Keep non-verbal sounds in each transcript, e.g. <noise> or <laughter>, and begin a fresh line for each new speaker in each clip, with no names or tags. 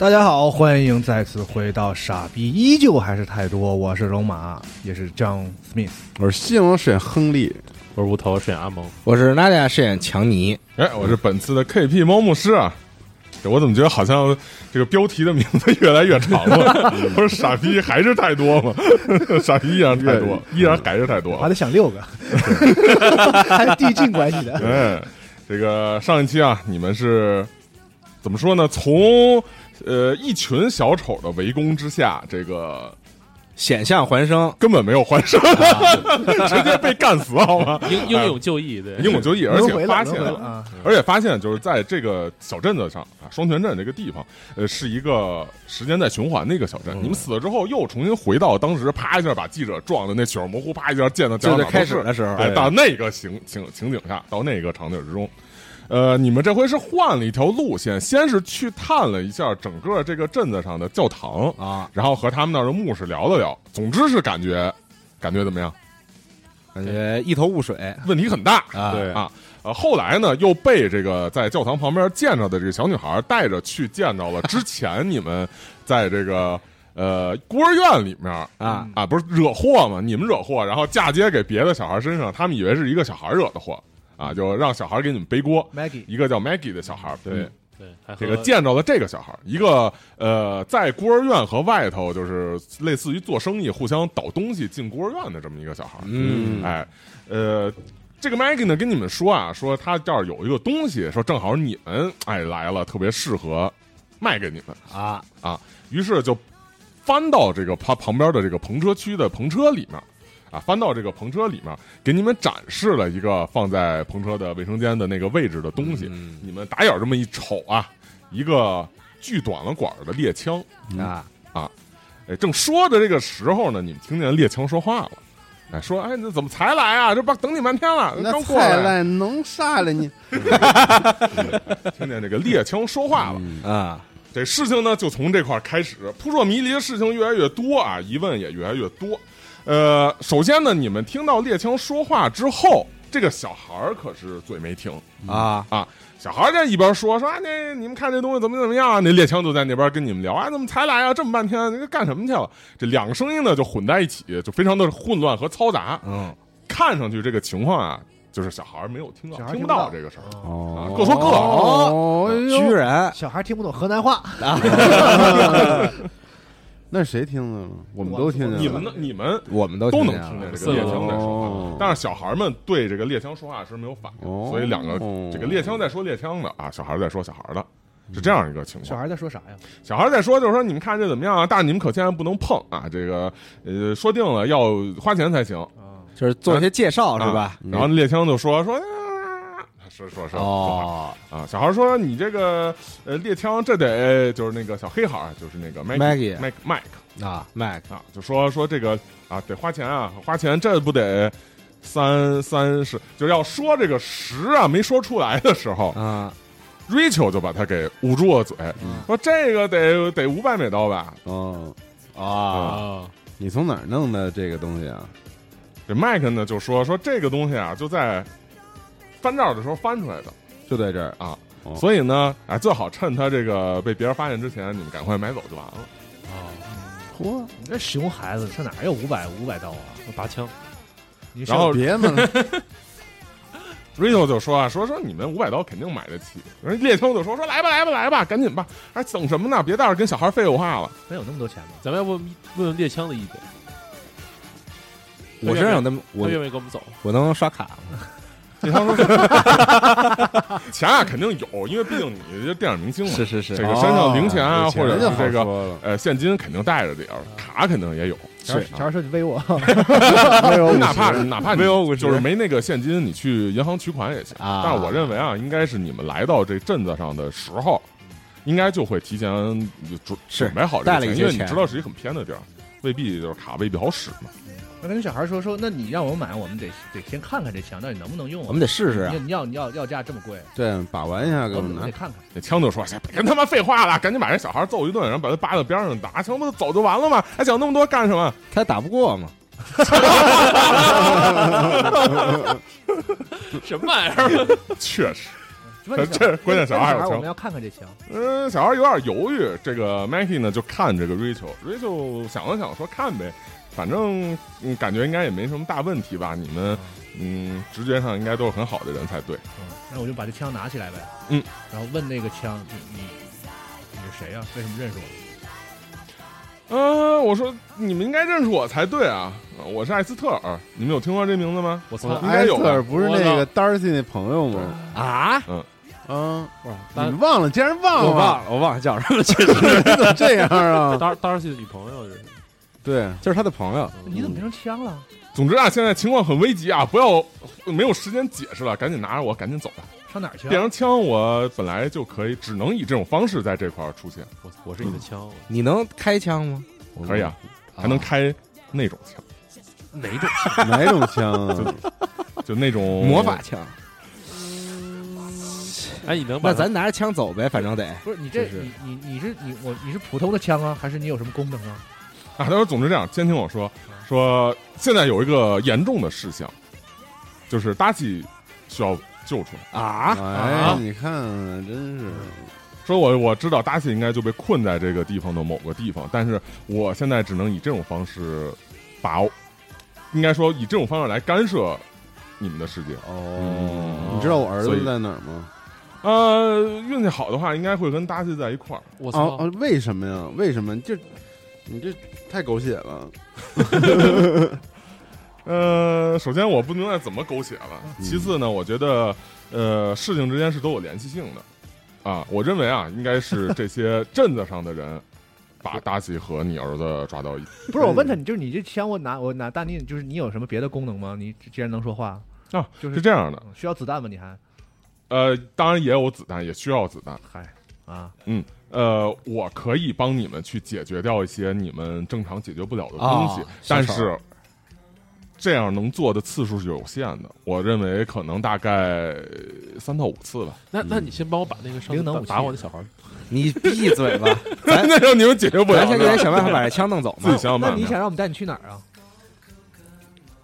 大家好，欢迎再次回到《傻逼依旧还是太多》，我是龙马，也是 John Smith。
我是西蒙饰演亨利，
我是无头饰演阿蒙，
我是娜娜饰演强尼，
哎，我是本次的 KP 猫牧师啊。我怎么觉得好像这个标题的名字越来越长了？<laughs> 不是傻逼还是太多吗？<laughs> 傻逼依然太多，依然还是太多。
还得想六个，<laughs> 还是递进关系的。
哎，这个上一期啊，你们是怎么说呢？从呃一群小丑的围攻之下，这个
险象环生，
根本没有还生，<laughs> 直接被干死，好吗？
英英勇就义，对，
英勇就义，而且发现
了啊，
而且发现就是在这个小镇子上啊，双泉镇这个地方，呃，是一个时间在循环的一个小镇。你们死了之后，又重新回到当时，啪一下把记者撞的那血肉模糊，啪一下溅到
就在开始的时候，
哎，到那个情情情景下，到那个场景之中。呃，你们这回是换了一条路线，先是去探了一下整个这个镇子上的教堂
啊，
然后和他们那儿的牧师聊了聊。总之是感觉，感觉怎么样？
感觉一头雾水，
问题很大
啊
对
啊。呃，后来呢，又被这个在教堂旁边见着的这个小女孩带着去见到了之前你们在这个 <laughs> 呃孤儿院里面
啊
啊，不是惹祸嘛？你们惹祸，然后嫁接给别的小孩身上，他们以为是一个小孩惹的祸啊，就让小孩给你们背锅。
Maggie
一个叫 Maggie 的小孩，对，
对，
这个见着了这个小孩，一个呃，在孤儿院和外头就是类似于做生意，互相倒东西进孤儿院的这么一个小孩。
嗯
哎，呃，这个 Maggie 呢跟你们说啊，说他这儿有一个东西，说正好你们哎来了，特别适合卖给你们
啊
啊，于是就翻到这个他旁边的这个篷车区的篷车里面。啊，翻到这个篷车里面，给你们展示了一个放在篷车的卫生间的那个位置的东西。
嗯
你们打眼这么一瞅啊，一个锯短了管儿的猎枪。
啊啊
哎，正说的这个时候呢，你们听见猎枪说话了。哎，说，哎，那怎么才来啊？这不等你半天了，刚过来。
菜来能啥了你 <laughs>
听见这个猎枪说话了，
啊？
这事情呢就从这块开始，扑朔迷离的事情越来越多啊，疑问也越来越多。呃，首先呢，你们听到猎枪说话之后，这个小孩儿可是嘴没停
啊
啊。小孩儿在一边说说啊，那你们看这东西怎么怎么样啊？那猎枪就在那边跟你们聊，啊，怎么才来啊？这么半天，那个干什么去了？这两个声音呢就混在一起，就非常的混乱和嘈杂。
嗯
看上去这个情况啊，就是小孩没有听到，听不
到
到这个事儿。
哦
各说各
哦，居然
小孩听不懂河南话，
那谁听见了？我们都听见了。
你们呢？你们
我们都
都能听见这个猎枪在说
哦
话，但是小孩们对这个猎枪说话时没有反应，
哦
所以两个这个猎枪在说猎枪的啊，小孩在说小孩的。是这样一个情况。
小孩在说啥呀？
小孩在说，就是说你们看这怎么样啊？但是你们可千万不能碰啊！这个呃，说定了要花钱才行，
啊，
就是做一些介绍是吧？
啊然后猎枪就说说。啊说说说
哦，
啊！小孩说：“你这个呃猎枪，这得就是那个小黑孩儿，就是那个
Maggie
Mike Mike
啊，Mac
啊，就说说这个啊，得花钱啊，花钱，这不得三三十，就是要说这个十啊，没说出来的时候
啊
，，Rachel 就把他给捂住了嘴，说这个得得五百美刀吧。
哦，
啊，
啊，
你从哪儿弄的这个东西啊？
这麦克呢就说说这个东西啊，就在翻照的时候翻出来的
就在这儿
啊，
哦
所以呢，哎，最好趁他这个被别人发现之前，你们赶快买走就完了。
嚯，
你这熊孩子，上哪有五百五百刀啊？
拔枪，
你
然后
别嘛，<laughs>
Rachel 就说啊，说说你们五百刀肯定买得起。人猎枪就说说来吧来吧来吧，赶紧吧，还等什么呢？别在这儿跟小孩废话了。
能有那么多钱吗？
咱们要不问问猎枪的意见？
我身上有那么
他
我
愿不愿意跟我们走？
我能刷卡吗？<laughs>
猎枪说 <laughs> 钱啊肯定有，因为毕竟你是电影明星嘛，
是是是
这个身上零钱啊，
哦
或者是这个呃现金肯定带着点儿，卡肯定也有。是啊
小孩说你威我，<laughs> 威我
你哪怕哪怕你
没有50
就是没那个现金，你去银行取款也行。
啊
但是我认为啊，应该是你们来到这镇子上的时候，应该就会提前准
是
准备好这个钱，
带了一些钱
因为你知道是一个很偏的地儿，未必就是卡未必好使嘛。
那跟小孩说说，那你让我买，我们得得先看看这枪到底能不能用啊。
我们得试试啊
你你要你要要价这么贵，
对，把玩一下给
我
我们拿
看看。
那枪就说：“哎别跟他妈废话了，赶紧把这小孩揍一顿，然后把他扒到边上打，枪不就走就完了吗？还讲那么多干什么？
他打不过嘛？<laughs>
什么玩意儿？<laughs>
确实，这这关键小孩
我们要看看这枪。
嗯，小孩有点犹豫。这个 Maggie 呢，就看这个 Rachel，Rachel 想了想说看呗，反正嗯感觉应该也没什么大问题吧。你们嗯直觉上应该都是很好的人才对。
嗯，那我就把这枪拿起来呗。
嗯，
然后问那个枪，你你你是谁呀、为什么认识我？
嗯、我说你们应该认识我才对啊，我是艾斯特尔，你们有听过这名字吗？
我操！
应该有
艾斯特尔不是那个 Darcy 那朋友吗？
啊，
啊，
不是
你忘了，竟然忘了，
我忘了，我忘了叫什么，确实
你 <laughs> 怎么这样啊？
当当儿戏的女朋友是
对，
就是他的朋友。
你怎么变成枪了？
总之啊，现在情况很危急啊，不要没有时间解释了，赶紧拿着我，赶紧走吧。
上哪儿去啊？
变成枪，我本来就可以，只能以这种方式在这块儿出现，
我我是你的枪，
你能开枪吗？
可以啊，还能开那种枪，
哪种枪？
哪种枪啊？<laughs>
就那种
魔法枪。
哎，你能把
那咱拿着枪走呗，反正得。
不是你这
就是
你你你是你我你是普通的枪啊，还是你有什么功能啊？
啊，他说：“总之这样，先听我说，说现在有一个严重的事项，就是达西需要救出来。
啊，
哎，你看，真是
说我我知道达西应该就被困在这个地方的某个地方，但是我现在只能以这种方式把，应该说以这种方式来干涉你们的世界。
哦。你知道我儿子在哪儿吗？
呃，运气好的话，应该会跟达西在一块儿。
我操！
为什么呀？为什么？就你这太狗血了。<laughs>
呃，首先我不明白怎么狗血了，
嗯
其次呢，我觉得呃事情之间是都有联系性的，啊，我认为啊，应该是这些镇子上的人 <laughs> 把妲己和你儿子抓到一起。
不是我问他，你就是你这枪我拿我拿大你就是你有什么别的功能吗？你既然能说话
啊，
就是
是这样的，
需要子弹吗？你还
呃，当然也有子弹，也需要子弹。
嗨啊？
呃，我可以帮你们去解决掉一些你们正常解决不了的东西，
哦
但是这样能做的次数是有限的。我认为可能大概三到五次吧。
那那你先帮我把那个上
能
打我的小孩儿，
你闭嘴吧！<laughs> 咱
那让你们解决不了
咱先给
的，
他想办法把这枪弄走嘛
自己。想想办法。
那你想让我们带你去哪儿啊？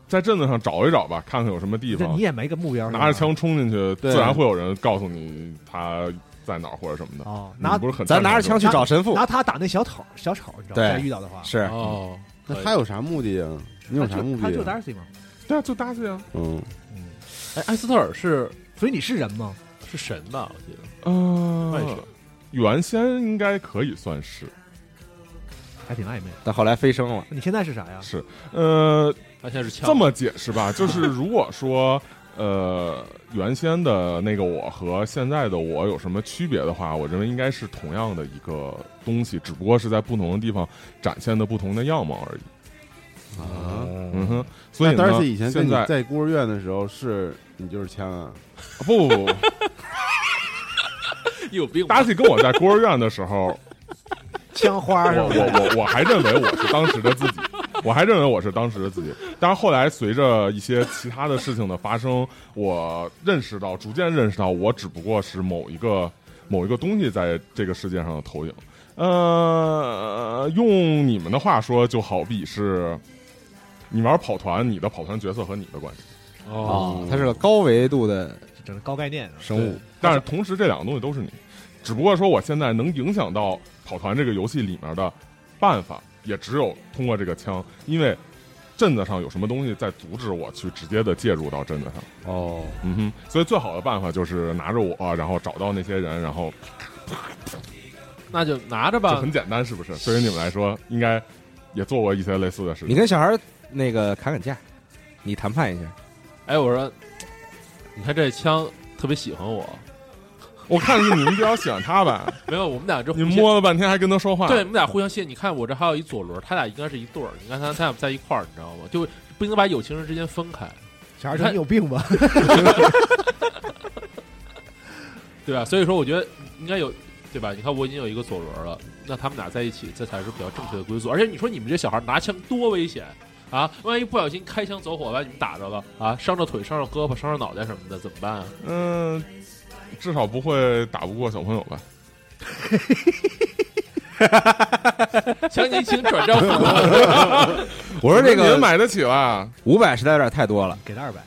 在镇子上找一找吧，看看有什么地方
你。也没个目标，
拿着枪冲进去，自然会有人告诉你他在哪儿或者什么的。
哦，拿
不是很
咱拿着枪去找神父。
拿他打那小丑小丑，你知道吗？遇到的话
是
哦，
那他有啥目的啊？你有啥目的
他就？Darcy 吗，
对啊，就搭去啊。
嗯嗯，
哎，艾斯特尔是
所以你是人吗？
是神吧？我记得
嗯原先应该可以算是
还挺暧昧。
但后来飞升了。
你现在是啥呀？
是，呃，
他现在是枪。
这么解释吧，就是如果说，呃，原先的那个我和现在的我有什么区别的话，我认为应该是同样的一个东西，只不过是在不同的地方展现的不同的样貌而已。
啊。
嗯哼，所以
那
呢
，Darcy 以前跟
现在
你在孤儿院的时候是你就是枪啊？
不不不 <laughs> 不
有病吧
？，Darcy 跟我在孤儿院的时候，<laughs>
枪花是？
我我我还认为我是当时的自己，我还认为我是当时的自己。但是后来随着一些其他的事情的发生，我认识到，逐渐认识到，我只不过是某一个某一个东西在这个世界上的投影。呃，用你们的话说，就好比是你玩跑团，你的跑团角色和你的关系。
哦，它是个高维度的
这个高概念啊。
生物，
但是同时这两个东西都是你，只不过说我现在能影响到跑团这个游戏里面的办法，也只有通过这个枪，因为镇子上有什么东西在阻止我去直接的介入到镇子上。
哦，
嗯哼，所以最好的办法就是拿着我，然后找到那些人，然后
那就拿着
就
吧
很。简单，是不是？对于你们来说，应该也做过一些类似的事
你。跟小孩那个砍砍价，你谈判一下，
哎，我说，你看这枪特别喜欢我，<laughs>
我看是你们比较喜欢他吧？<laughs>
没有，我们俩这
你摸了半天还跟他说话，
对，我们俩互相谢。你看我这还有一左轮，他俩应该是一对儿。你看他他俩在一块儿，你知道吗？就不应该把有情人之间分开，
小孩说你有病吧？<laughs>
对吧？所以说，我觉得应该有，对吧？你看我已经有一个左轮了，那他们俩在一起，这才是比较正确的归宿。而且你说你们这小孩拿枪多危险啊！万一不小心开枪走火把你们打着了啊，伤着腿、伤着胳膊、伤着脑袋什么的，怎么办啊？
嗯，至少不会打不过小朋友吧？
强行请转账，<laughs>
我说这
你们
个
买得起吧。
五百实在有点太多了，
给他二百，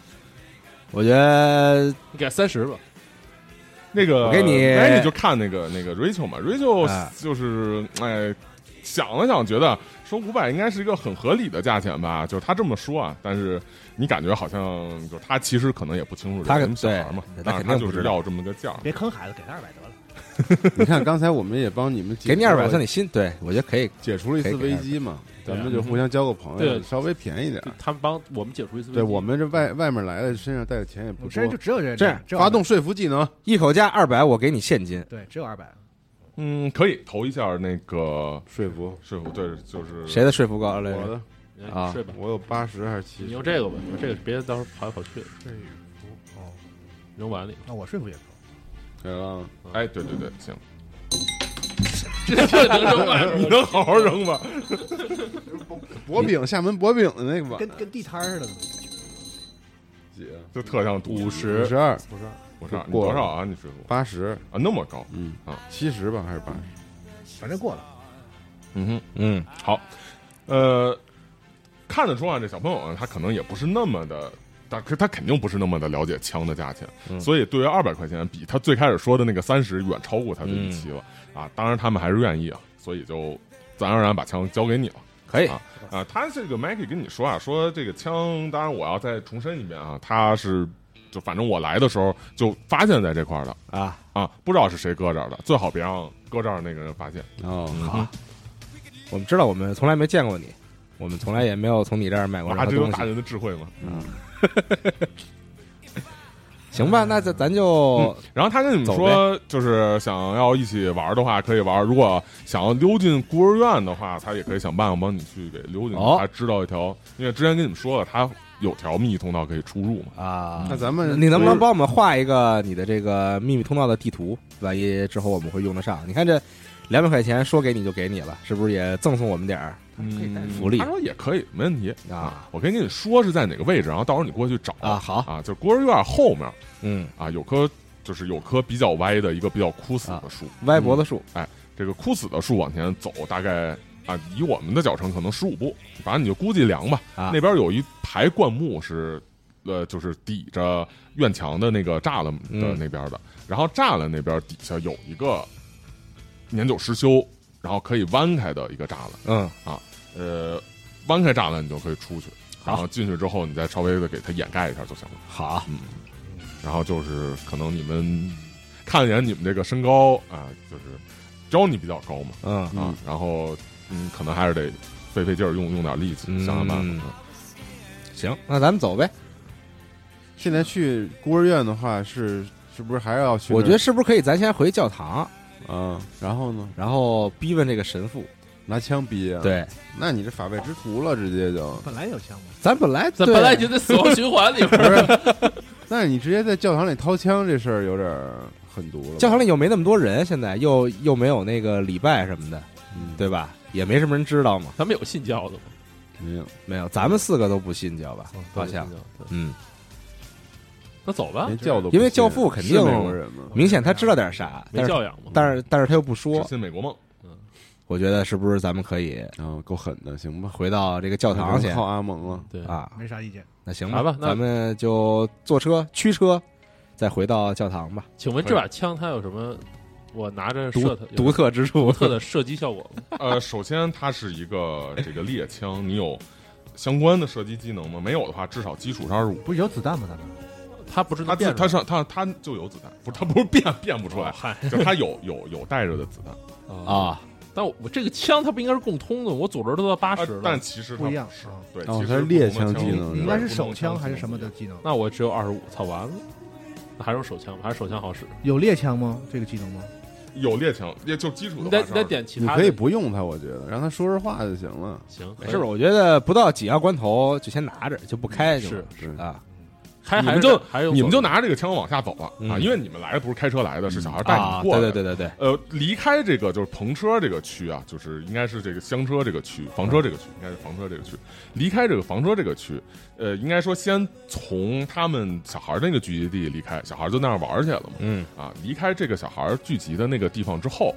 我觉得
你给三十吧。
那个，
我给你
哎，你就看那个那个 Rachel 嘛，Rachel
啊
就是哎，想了想，觉得说五百应该是一个很合理的价钱吧，就是他这么说啊，但是你感觉好像就是他其实可能也不清楚
他
这人小孩嘛，
对
但是他
他肯定不知道
就是要这么个价。
别坑孩子，给他二百得了。<laughs>
你看刚才我们也帮你们
给你二百算你心，对我觉得可以。
解除了一次危机嘛，咱们就互相交个朋友，
对
稍微便宜点。
他们帮我们解除一次危机。
对我们这外外面来的身上带的钱也不多
我身上就，只有这
这样
发动说服技能，
一口价二百，我给你现金。
对，只有二百。
嗯，可以投一下那个
说服
说服，对，就是
谁的说服高来着？
我的，
你
啊
睡吧，
我有八十还是七十你？
用这个吧，这个别到时候跑来跑去的，
这哦，
扔碗里。
那我睡服也可以。
给了，
哎，对对对，行，<laughs>
这这能扔碗 <laughs>
你能好好扔吧？<laughs>
薄饼厦门薄饼的那个碗，
跟跟地摊似的。
几
就特像赌
五十
五十二
五十
二、五十
二，你
多少啊？你说服
八十，
啊，那么高？
嗯
啊，
七十吧还是八十？
反正过了。
嗯哼。
嗯，
好，呃，看得出啊，这小朋友呢，他可能也不是那么的，但可是他肯定不是那么的了解枪的价钱，
嗯
所以对于二百块钱，比他最开始说的那个三十远超过他的预期了、啊。当然，他们还是愿意啊，所以就自然而然把枪交给你了
可以。
啊。啊，他这个 Maggie 跟你说啊，说这个枪，当然我要再重申一遍啊，他是就反正我来的时候就发现在这块儿的
啊，
啊，不知道是谁搁这儿的，最好别让搁这儿那个人发现。
哦，
好，我们知道我们从来没见过你，我们从来也没有从你这儿买过任
哇，
何东西。
大人的智慧嘛。<laughs>
行吧，那咱咱就
然后他跟你们说，就是想要一起玩的话，可以玩；如果想要溜进孤儿院的话，他也可以想办法帮你去给溜进去。
哦
他知道一条，因为之前跟你们说了，他有条秘密通道可以出入嘛。
啊
那咱们
你能不能帮我们画一个你的这个秘密通道的地图？万一之后我们会用得上。你看这两百块钱说给你就给你了，是不是也赠送我们点儿？
嗯
福利。
他说也可以，没问题。
啊。
我可以跟你说是在哪个位置，然后到时候你过去找
啊好。
啊，就是孤儿院后面。
嗯，
啊，有棵就是有棵比较歪的一个比较枯死的树，
歪脖子树。
哎这个枯死的树往前走，大概啊，以我们的脚程可能十五步，反正你就估计量吧。
啊。
那边有一排灌木是，呃，就是抵着院墙的那个栅栏的
嗯。
那边的，然后栅栏那边底下有一个年久失修，然后可以弯开的一个栅栏，
嗯，
呃，弯开栅栏你就可以出去，
好
然后进去之后你再稍微的给它掩盖一下就行了。
好，嗯
然后就是可能你们看一眼你们这个身高啊，就是招你比较高嘛，
嗯
啊，然后嗯，可能还是得费费劲儿，用用点力气，
嗯
想想办法。
行，那咱们走呗。
现在去孤儿院的话，是是不是还要去？
我觉得是不是可以咱先回教堂，
啊，然后呢，
然后逼问这个神父？
拿枪逼啊？，
对，
那你这法外之徒了，直接就，
本来有枪嘛，
咱本来
咱本来就在死亡循环里边
不
儿，
是？那你直接在教堂里掏枪，这事儿有点儿狠毒了。
教堂里又没那么多人，现在又又没有那个礼拜什么的，
嗯，
对吧？也没什么人知道嘛。
咱们有信教的吗？
没有，
没有，咱们四个都不信教吧？好像，
对
嗯，
那走吧，
教都
因为教父肯定明显他知道点啥，
没
但是
教养嘛。
但是但是他又不说
只。信美国梦。
我觉得是不是咱们可以
啊，够狠的，行吧？
回到这个教堂去
靠阿蒙了，
对，
啊？
没啥意见。
那行
来吧那
咱们就坐车驱车，再回到教堂吧。
请问这把枪它有什么？我拿着
独
射它
独特之处
独，特的射击效果吗？<laughs>
呃，首先它是一个这个猎枪，你有相关的射击技能吗？<laughs> 没有的话，至少基础是二十五。
不是有子弹吗？咱们
它不是
它
变
它上它它就有子弹，不是它不是变变不出来，
嗨
就它有有有带着的子弹。
啊，
但我这个枪它不应该是共通的，我左轮都到八
啊
十了，
但其实
不一样
是
啊
对，
哦
其实
它是猎枪技能
你应该是手枪还是什么的技能？
那我只有二十五，操完了，那还是手枪吧，还是手枪好使。
有猎枪吗？这个技能吗？
有猎枪，也就基础的
你得你得点其他的，
可以不用它，我觉得让他说实话就行了。
行，
没事，我觉得不到紧要关头就先拿着，就不开就
是
是
啊
你们就
还有
你们就拿着这个枪往下走了啊，
嗯
因为你们来的不是开车来的，是小孩带
啊！
你过来的。
对对对对对，
呃，离开这个就是篷车这个区啊，就是应该是这个厢车这个区，房车这个区，应该是房车这个区。离开这个房车这个区，呃，应该说先从他们小孩那个聚集地离开，小孩就那样玩去了嘛。
嗯
啊，离开这个小孩聚集的那个地方之后，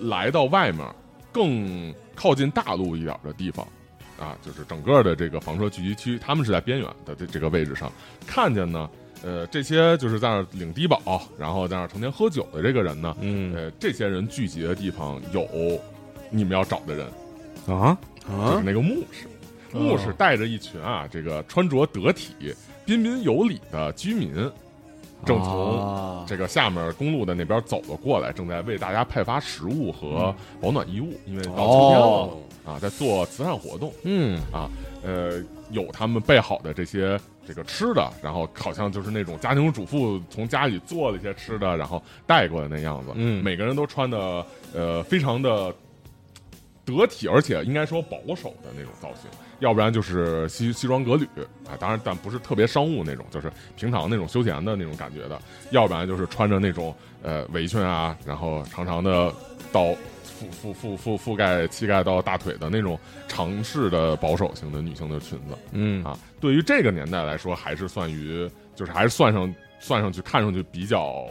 来到外面更靠近大陆一点的地方，啊，就是整个的这个房车聚集区，他们是在边缘的这这个位置上，看见呢，呃，这些就是在那领低保，然后在那成天喝酒的这个人呢，
嗯
呃，这些人聚集的地方有你们要找的人，
啊？
就是
啊，
那个牧师，牧师带着一群啊，这个穿着得体、彬彬有礼的居民，正从
啊
这个下面公路的那边走了过来，正在为大家派发食物和保暖衣物，因为到秋天了
哦
啊，在做慈善活动。
嗯啊
呃，有他们备好的这些这个吃的，然后好像就是那种家庭主妇从家里做了一些吃的，然后带过来那样子。
嗯
每个人都穿的呃非常的得体，而且应该说保守的那种造型，要不然就是西西装革履啊，当然但不是特别商务那种，就是平常那种休闲的那种感觉的，要不然就是穿着那种呃围裙啊，然后长长的到覆覆覆覆覆盖膝盖到大腿的那种长式的保守型的女性的裙子。
嗯。
啊，对于这个年代来说，还是算于就是还是算上算上去看上去比较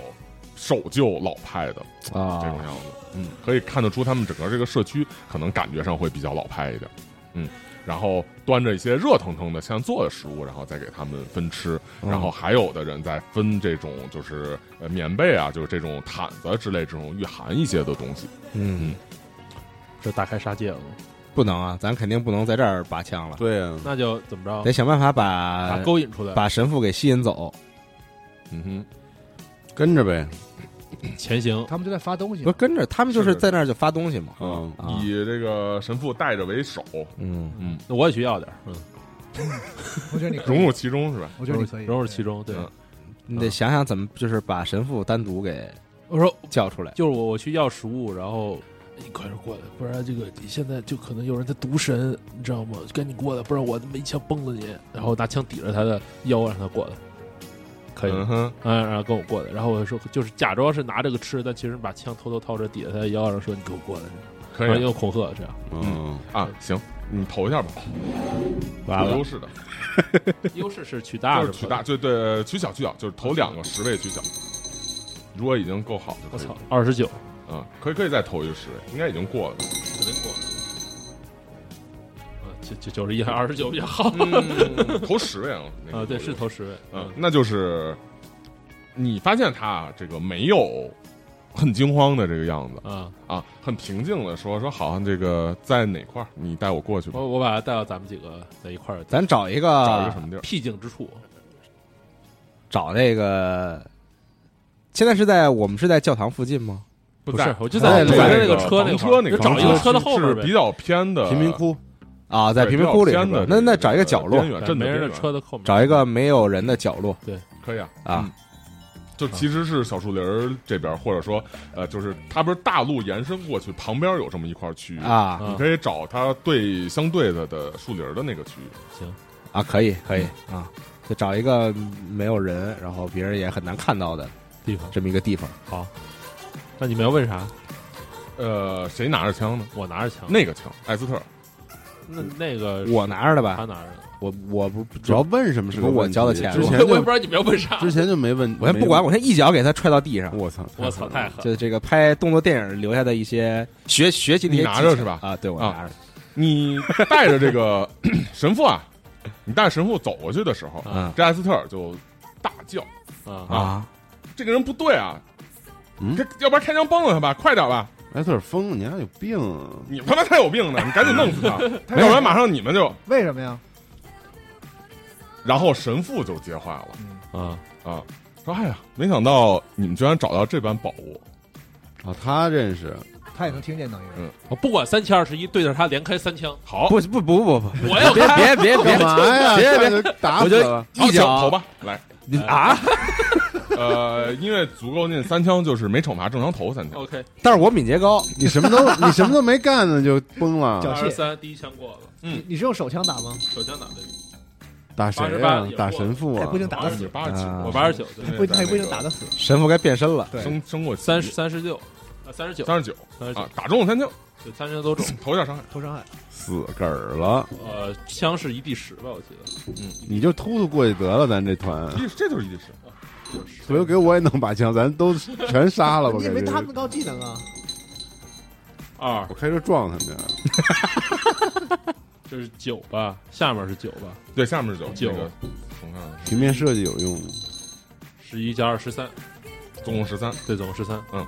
守旧老派的啊。这种
啊
样子。嗯，可以看得出他们整个这个社区可能感觉上会比较老派一点。嗯，然后端着一些热腾腾的现做的食物，然后再给他们分吃。然后还有的人在分这种就是呃棉被啊，就是这种毯子之类这种御寒一些的东西。
嗯，
这大开杀戒了？
不能啊，咱肯定不能在这儿拔枪了，
对啊，
那就怎么着？
得想办法
把
把
勾引出来，
把神父给吸引走。
嗯哼
跟着呗。
前行。
他们就在发东西
不是，跟着他们就是是在那儿就发东西嘛。
嗯，
啊，
以这个神父带着为首，
嗯
嗯，
那我也去要点儿，嗯，<laughs>
我觉得你可以
融入其中是吧？
我觉得你可以
融入其中。对，
嗯
你得想想怎么就是把神父单独给
我说
叫出来。
就是我我去要食物，然后你快点过来，不然这个你现在就可能有人在毒神，你知道吗？赶紧过来，不然我他妈一枪崩了你。然后拿枪抵着他的腰，让他过来，可以？
嗯哼，
嗯，然后跟我过来，然后我就说，就是假装是拿这个吃，但其实把枪偷偷掏着抵在他的腰上，说你给我过来，
可以
然后用恐吓这样。
嗯，
啊，行，你投一下吧，
完了
有优势的。<laughs>
优势是取大
是取大，就对，取小取小，就是投两个十位取小。如果已经够好就可以
我操，二十九，
啊，可以可以再投一个十位，应该已经过了。
肯定过九九九十一还二十九比较好
嗯，投十位啊，那个
啊，对，是投十位，
嗯，那就是你发现他啊，这个没有很惊慌的这个样子
啊，
啊，很平静的说说，好像这个在哪块儿，你带我过去吧，
我我把他带到咱们几个在一块儿
咱找一个
找一个什么地儿？
僻静之处，
找那个。现在是在我们是在教堂附近吗？
不
是，我就
在
那
个
个车那
个车那个
找一个车的后
是
边呗
比。较偏的
贫民窟
啊，在
对
贫民窟里那那找一个角落
没人的车的后面，
找一个没有人的角落对
可以啊
啊
嗯就其实是小树林儿这边，或者说呃，就是它不是大路延伸过去，旁边有这么一块区域，
啊
你可以找它对相对的的树林的那个区域。
行啊，可以可以啊，就找一个没有人，然后别人也很难看到的
地方。
这么一个地方。
好，那你们要问啥？
呃，谁拿着枪呢？
我拿着枪，
那个枪，艾斯特。
那那个
我拿着的吧，
他拿着的，
我我不
主要问什么是个
不是我交的钱
之前 <laughs>
我也不知道你们要问啥。
之前就没问，
我先不管，我先一脚给他踹到地上。
我操，
我操，太狠了！
就这个拍动作电影留下的一些学学习的一些
你拿着是吧
啊，对我
啊
拿着。
你带着这个 <coughs> 神父啊，你带着神父走过去的时候，
嗯
这艾斯特尔就大叫
啊，
啊，：“
这个人不对啊！
嗯
开要不然开枪崩了他吧，快点吧！
艾特尔疯，你还有病啊！
你他妈才有病呢！你赶紧弄死他，<laughs> 要不然马上你们就 <laughs>……
为什么呀？
然后神父就接话了
啊，
啊，说：“哎呀，没想到你们居然找到这般宝物。
啊，他认识，
他也能听见，等于
嗯
我不管三七二十一，对着他连开三枪，
好，
不不不不不，
我要
别
看
别别别
干嘛呀？
别别
上去打
我就
死了！
一脚
投吧，来，
你啊！
呃，因为足够近，三枪就是没惩罚，正常投三枪。
OK，
但是我敏捷高，
你什么都 <laughs> 你什么都没干呢，就崩了
脚。
二十三第一枪过了，
嗯
你你是用手枪打吗？
手枪打的，
打谁
88
呀
也？
打神父啊
他不！一定打得死，
八十九，
啊
我八十九，
对
不一定他也不一定打得死。
神父该变身了。
对
升升过
三十三十六，啊，三十九，
三十九
三十九
啊，，打中了三枪，
对，三枪都中。
投一下伤害。
投伤害，
死梗儿了，
呃，枪是一 d 十吧，我记得。
嗯你就突突过去得了，咱这团。
一这就是一滴十，<laughs>
回头给我也弄把枪，咱都全杀了吧。
你也没他们高技能啊。
二
我，开车撞他们呀！<laughs>
这是九吧？下面是九吧？
对，下面是九，
九
平面设计有用吗，
十一加二十三，
总共十三，
对，总共十三嗯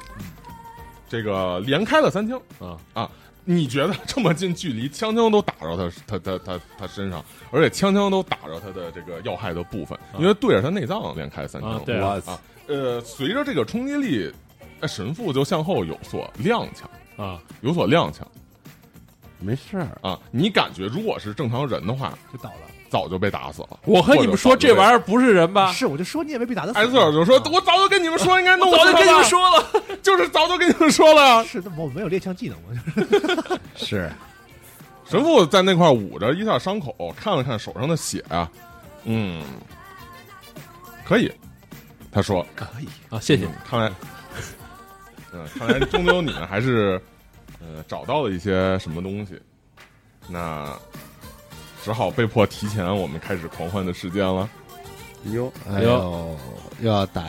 这个连开了三枪
啊。啊。
你觉得这么近距离，枪枪都打着他他他他他身上，而且枪枪都打着他的这个要害的部分，因为对着他内脏连开三枪。
啊对啊
我
啊！呃，随着这个冲击力，呃神父就向后有所踉跄，
啊，
有所踉跄
没事儿。
啊！你感觉如果是正常人的话，
就倒了。
早就被打死了。
我和你们说这玩意儿不是人吧？
是，我就说你也没被打得死。
艾瑟尔就说：“我早就跟你们说应该弄死
早就跟你们说了，
就是早就跟你们说了。
是，我没有猎枪技能吗？<laughs>
是
神父在那块捂着一下伤口，看了看手上的血啊，嗯，可以。他说
可以。
啊，谢谢
嗯。看来，嗯，看来终究你们还是呃找到了一些什么东西，那只好被迫提前我们开始狂欢的时间了。
哟，
哎呦，又要打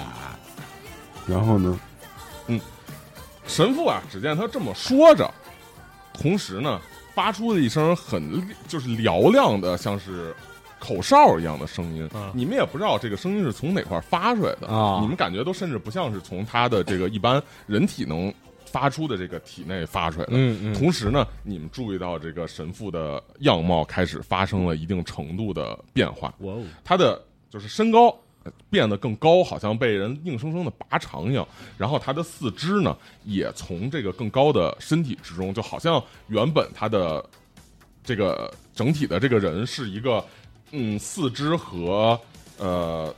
然后呢？
嗯神父啊，只见他这么说着，同时呢，发出了一声很就是嘹亮的，像是口哨一样的声音。
啊
你们也不知道这个声音是从哪块发出来的
啊
你们感觉都甚至不像是从他的这个一般人体能发出的这个体内发出来的。
嗯嗯
同时呢，你们注意到这个神父的样貌开始发生了一定程度的变化，
哇哦，
他的就是身高呃变得更高，好像被人硬生生的拔长一样。然后他的四肢呢，也从这个更高的身体之中，就好像原本他的这个整体的这个人是一个，嗯，四肢和呃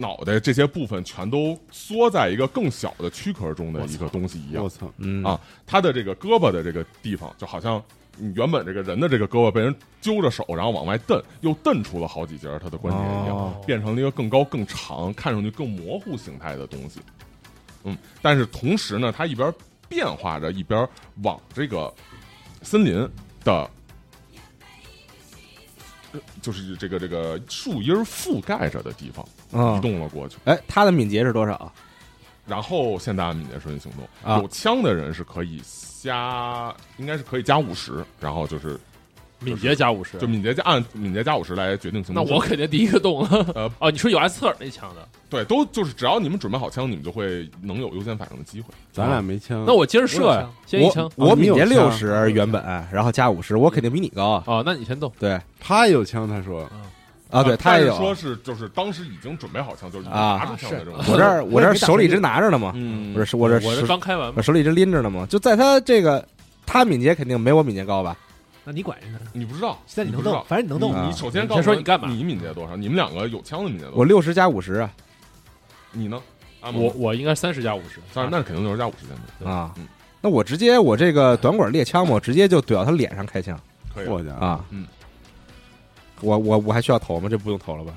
脑袋这些部分全都缩在一个更小的躯壳中的一个东西一样
我。操！
嗯
啊，他的这个胳膊的这个地方，就好像你原本这个人的这个胳膊被人揪着手，然后往外蹬，又蹬出了好几节儿他的关节一样，
哦
变成了一个更高、更长、看上去更模糊形态的东西。嗯，但是同时呢，他一边变化着，一边往这个森林的。呃就是这个这个树荫覆盖着的地方移
啊，
动了过去，
哎，他的敏捷是多少？
然后现在按敏捷顺行动，
啊。
有枪的人是可以加，应该是可以加五十，然后就是
敏捷加五十
就，敏捷加按敏捷加五十来决定行动。
那我肯定第一个动了。
呃
哦，你说有艾斯特尔那枪的，
对都就是只要你们准备好枪，你们就会能有优先反应的机会。
咱俩没枪，
那我接着射呀，先一枪
我。我敏捷六
枪
十原本，然后加五十，我肯定比你高啊。
哦，那你先动。
对
他有枪，他说
啊，对，他也有
说是就是当时已经准备好枪，就是拿着枪的这种。
我这儿 <laughs> 我这儿手里一直拿着呢嘛，
嗯，
我这我这
我这刚开完
我，手里一直拎着呢嘛。就在他这个，他敏捷肯定没我敏捷高吧？
那你管着呢？
你不知道，
现在你能动
不知道，
反正你能动
啊
你首先告诉我
先说你干嘛
你敏捷多少？你们两个有枪的敏捷多少？
我六十加五十啊
你呢？啊
我我应该三十加五十，
当然那肯定六十加五十现在
啊
嗯！
那我直接我这个短管猎枪嘛，我直接就怼到他脸上开枪
可以
啊！
嗯，
我我我还需要投吗？这不用投了吧？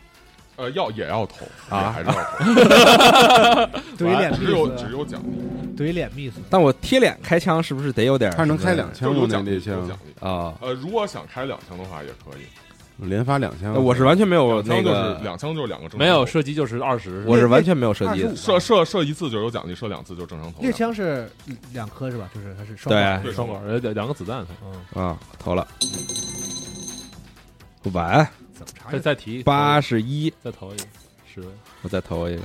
呃，要也要投
啊
还是要投，
对于脸
只有只有奖励，
对于脸 miss，
但我贴脸开枪是不是得有点？
他能开两枪吗？那
就有奖励，奖励。
啊？
呃，如果想开两枪的话也可以，
连发两枪，
我是完全没有那个，
两枪就是两个正
没有射击就是二十，
我是完全没有射击
射射射一次就有奖励，射两次就正常投。
猎枪是两颗是吧？就是它是双
对
双管两两个子弹，
嗯，
啊，投了完
怎么查
再再提
八十一，
再投一个十位，
我再投一个，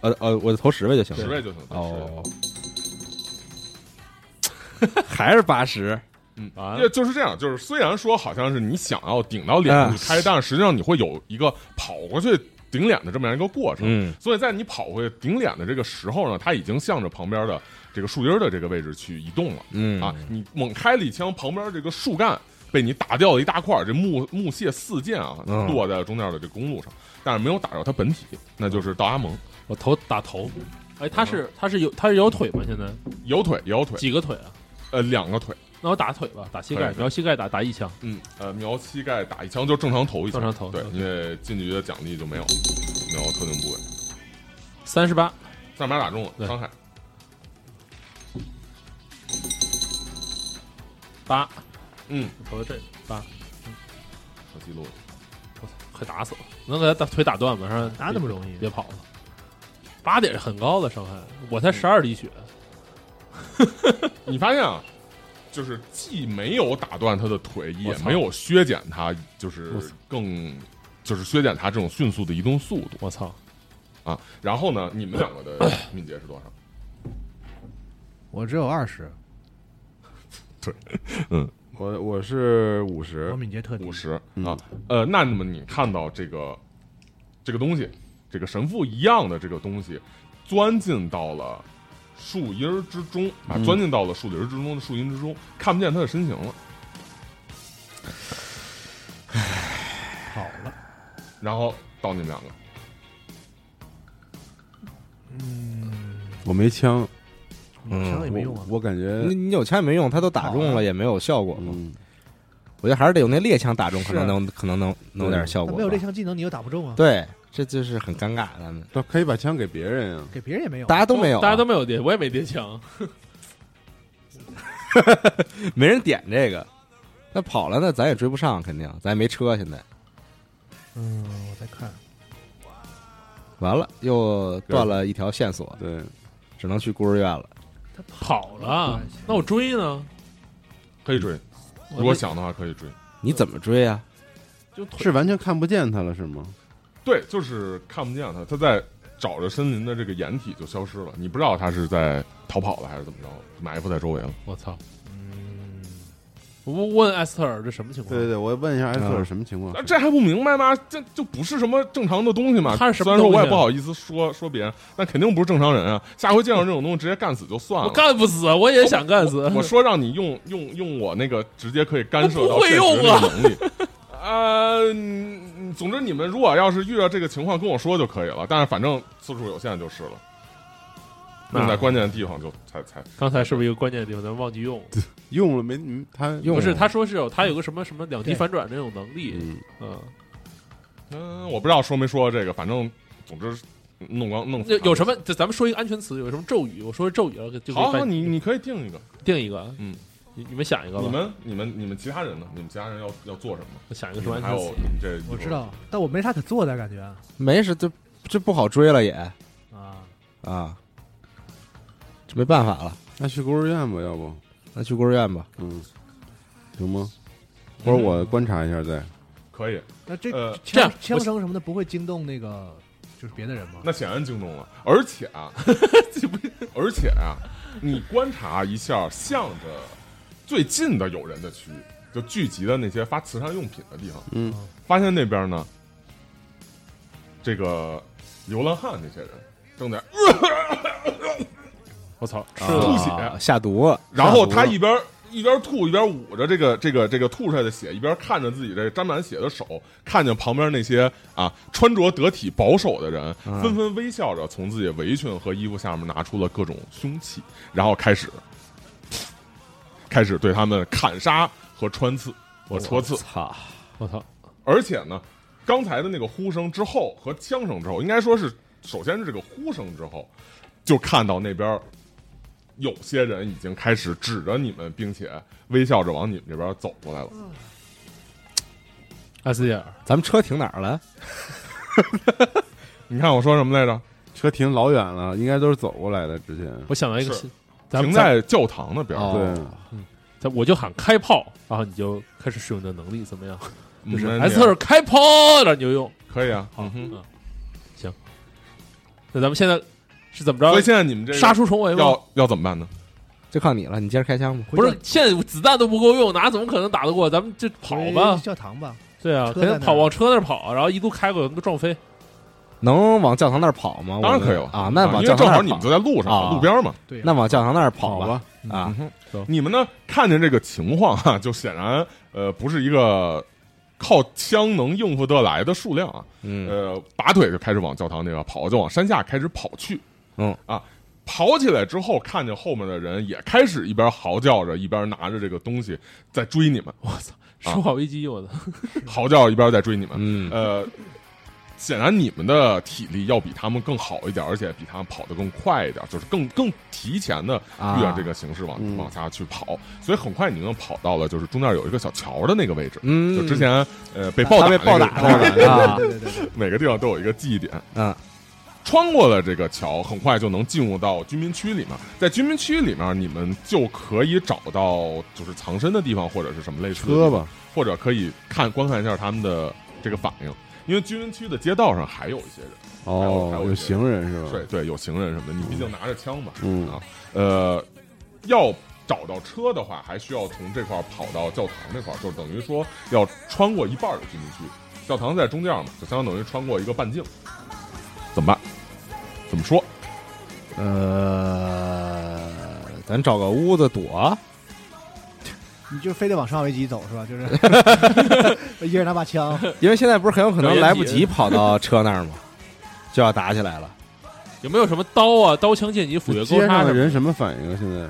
呃呃，我就投十位就行了。
十位就行。
哦，还是八十，
啊
因为就是这样，就是虽然说好像是你想要顶到脸上去开，但是实际上你会有一个跑过去顶脸的这么样一个过程。
嗯
所以在你跑回去顶脸的这个时候呢，它已经向着旁边的这个树荫的这个位置去移动了。
嗯
啊，你猛开了一枪，旁边这个树干被你打掉了一大块儿，这木木屑四溅啊，
嗯。
落在了中间的这公路上，但是没有打着他本体，那就是道阿蒙
我头打头，哎，他是他是有他是有腿吗？现在？
有腿有腿，
几个腿啊？
呃，两个腿，
那我打腿吧，打膝盖，瞄膝盖打打一枪，
嗯，呃，瞄膝盖打一枪就正常投一枪，
正常投
对，因为近距离的奖励就没有，瞄特定部位，
三十八，
三把打中了，
对
伤害。
八，
嗯，
我投的这个八，
小记录了，
我操，快打死了！能给他打腿打断吗？让他
哪那么容易？
别跑了，八点是很高的伤害，我才十二滴血，<laughs>
你发现啊，就是既没有打断他的腿，也
操
没有削减他，就是更就是削减他这种迅速的移动速度
我操！
啊。然后呢，你们两个的 <coughs> 敏捷是多少？
我只有二十，<laughs>
我我是五十
我，敏捷特
五。十
嗯
啊。呃，那么你看到这个这个东西，这个神父一样的这个东西，钻进到了树荫儿之中啊，
嗯
钻进到了树林儿之中的树荫之中，看不见他的身形了。
好了，
然后到你们两个，
我没枪，
枪也没用啊
我。我感觉
你你有枪也没用，他都打中了也没有效果嘛。
嗯，
我觉得还是得有那猎枪打中，可能能可能能能有点效果
没有猎枪技能，你又打不中啊。
对，这就是很尴尬。咱们
都可以把枪给别人啊。
给别人也没有。
大家都没有啊，
大家都没有叠，我也没叠枪，<laughs>
没人点这个。那跑了，那咱也追不上，肯定，咱也没车。现在
嗯，我再看，
完了，又断了一条线索，
对，
只能去孤儿院了。
他
跑了，那我追呢？
可以追，
我
如果想的话可以追。
你怎么追啊？
就腿
是完全看不见他了，是吗？
对，就是看不见他，他在找着森林的这个掩体就消失了，你不知道他是在逃跑了还是怎么着，埋伏在周围了。
我操！我问艾斯特尔这什么情况？
对对对，我问一下艾斯特
嗯
尔什么情况
啊，？这还不明白吗？这就不是什么正常的东西嘛？
他是什么
虽然说我也不好意思说说别人，但肯定不是正常人啊！下回见到这种东西，直接干死就算了。
我干不死，我也想干死。
我说让你用用用我那个直接可以干涉到
会
现实
用啊
的能力。呃，嗯总之你们如果要是遇到这个情况跟我说就可以了，但是反正次数有限就是了。
那
用在关键的地方就才才
刚才是不是一个关键的地方咱们忘记用？<laughs>
用了没？嗯他
用
不是，他说是有他有个什么什么两极反转这种能力，
嗯，
嗯，
嗯，我不知道说没说这个，反正总之弄光弄
有有什么？就咱们说一个安全词，有什么咒语？我说咒语了，就可以
好，好你你可以定一个。
定一个，
嗯，
你你们想一个吧，
你们你们你们其他人呢？你们其他人要要做什么？
我想一个
你
什么安全词？
还有你们这
我知道，但我没啥可做的感觉
没事，这这不好追了也
啊。
啊，这没办法了，
那去孤儿院吧，要不，
那去孤儿院吧。
嗯，行吗？或者我观察一下再。
可以。
那这
呃
这样
枪枪声什么的不会惊动那个就是别的人吗？
那显然惊动了，而且啊，<laughs> 而且啊，你观察一下，向着最近的有人的区域，就聚集的那些发慈善用品的地方，
嗯，
发现那边呢，这个流浪汉这些人正在，
我操，是
吐血
啊下毒，
然后他一边一边吐一边捂着这个这个这个吐出来的血，一边看着自己这沾满血的手，看见旁边那些啊穿着得体保守的人，
嗯
纷纷微笑着从自己的围裙和衣服下面拿出了各种凶器，然后开始开始对他们砍杀和穿刺和戳刺。
操！
我操，
而且呢，刚才的那个呼声之后和枪声之后，应该说是首先是这个呼声之后，就看到那边有些人已经开始指着你们，并且微笑着往你们这边走过来了。
艾斯蒂尔，
咱们车停哪儿了？<laughs>
你看我说什么来着？
车停老远了，应该都是走过来的。之前
我想到一个
停在教堂那边。
哦
对，
咱我就喊开炮，然后你就开始使用你的能力，怎么样？就是
嗯
艾斯特开炮，然后你就用。
可以啊。
好，
嗯哼
嗯，行。那咱们现在是怎么着
所以？现在你们这个
杀出重围吗？
要要怎么办呢？
就靠你了，你接着开枪吧。
不是，现在子弹都不够用，哪怎么可能打得过？咱们就跑
回
吧。
教堂吧。
对啊，肯定跑往车那儿跑，然后一路开过去，能撞飞。
能往教堂那儿跑吗？
当然可以了
啊！那往教堂那儿
为正好你们就，在路上
啊
路边嘛。
对，
那往教堂那儿跑
跑吧。
啊！
嗯，你们呢？看见这个情况哈、就显然呃不是一个靠枪能应付得来的数量啊。
嗯，
呃，拔腿就开始往教堂那个跑，就往山下开始跑去。
嗯
啊，跑起来之后，看见后面的人也开始一边嚎叫着，一边拿着这个东西在追你们，
我操，生化危机，我操！
嚎叫一边在追你们。
嗯
呃，显然你们的体力要比他们更好一点，而且比他们跑得更快一点，就是更更提前的
啊
遇上这个形势往、
嗯
往下去跑，所以很快你们跑到了就是中间有一个小桥的那个位置。
嗯，
就之前呃被暴
被暴打
那个
了啊
对对对对，
每个地方都有一个记忆点。
嗯
穿过了这个桥，很快就能进入到居民区里面。在居民区里面，你们就可以找到就是藏身的地方，或者是什么类似的，
车吧，
或者可以看观看一下他们的这个反应。因为居民区的街道上还有一些人，
哦
还有，
有行人是吧？
对对，有行人什么的。你毕竟拿着枪嘛，
嗯
啊，呃，要找到车的话，还需要从这块跑到教堂那块儿，就等于说要穿过一半的居民区。教堂在中间嘛，就相当于穿过一个半径。怎么办？怎么说？
呃，咱找个屋子躲。
你就非得往上围机走是吧？就是 <laughs> 一人拿把枪，
因为现在不是很有可能来不及跑到车那儿吗？<laughs> 就要打起来了。
有没有什么刀啊、刀枪剑戟斧钺钩叉的？
人什么反应啊？现在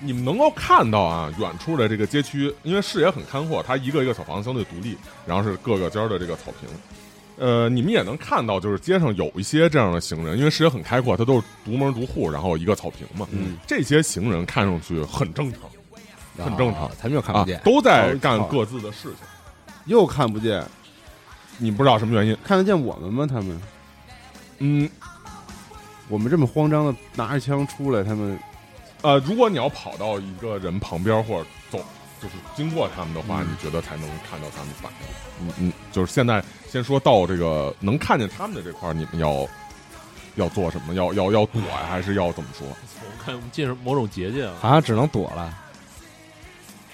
你们能够看到啊，远处的这个街区，因为视野很开阔，它一个一个小房子相对独立，然后是各个间儿的这个草坪。呃，你们也能看到，就是街上有一些这样的行人，因为视野很开阔，它都是独门独户，然后一个草坪嘛。
嗯，
这些行人看上去很正常很正常
啊咱们又看
啊
不见，。
都在干各自的事情。
又看不见，
你不知道什么原因？
看得见我们吗？他们，
嗯，
我们这么慌张的拿着枪出来，他们
呃，如果你要跑到一个人旁边或者走，就是经过他们的话，
嗯
你觉得才能看到他们反应。嗯嗯，就是现在先说到这个能看见他们的这块儿，你们要要做什么？要要要躲呀，还是要怎么说？<laughs>
我看我们进入某种捷径啊。
好像只能躲了，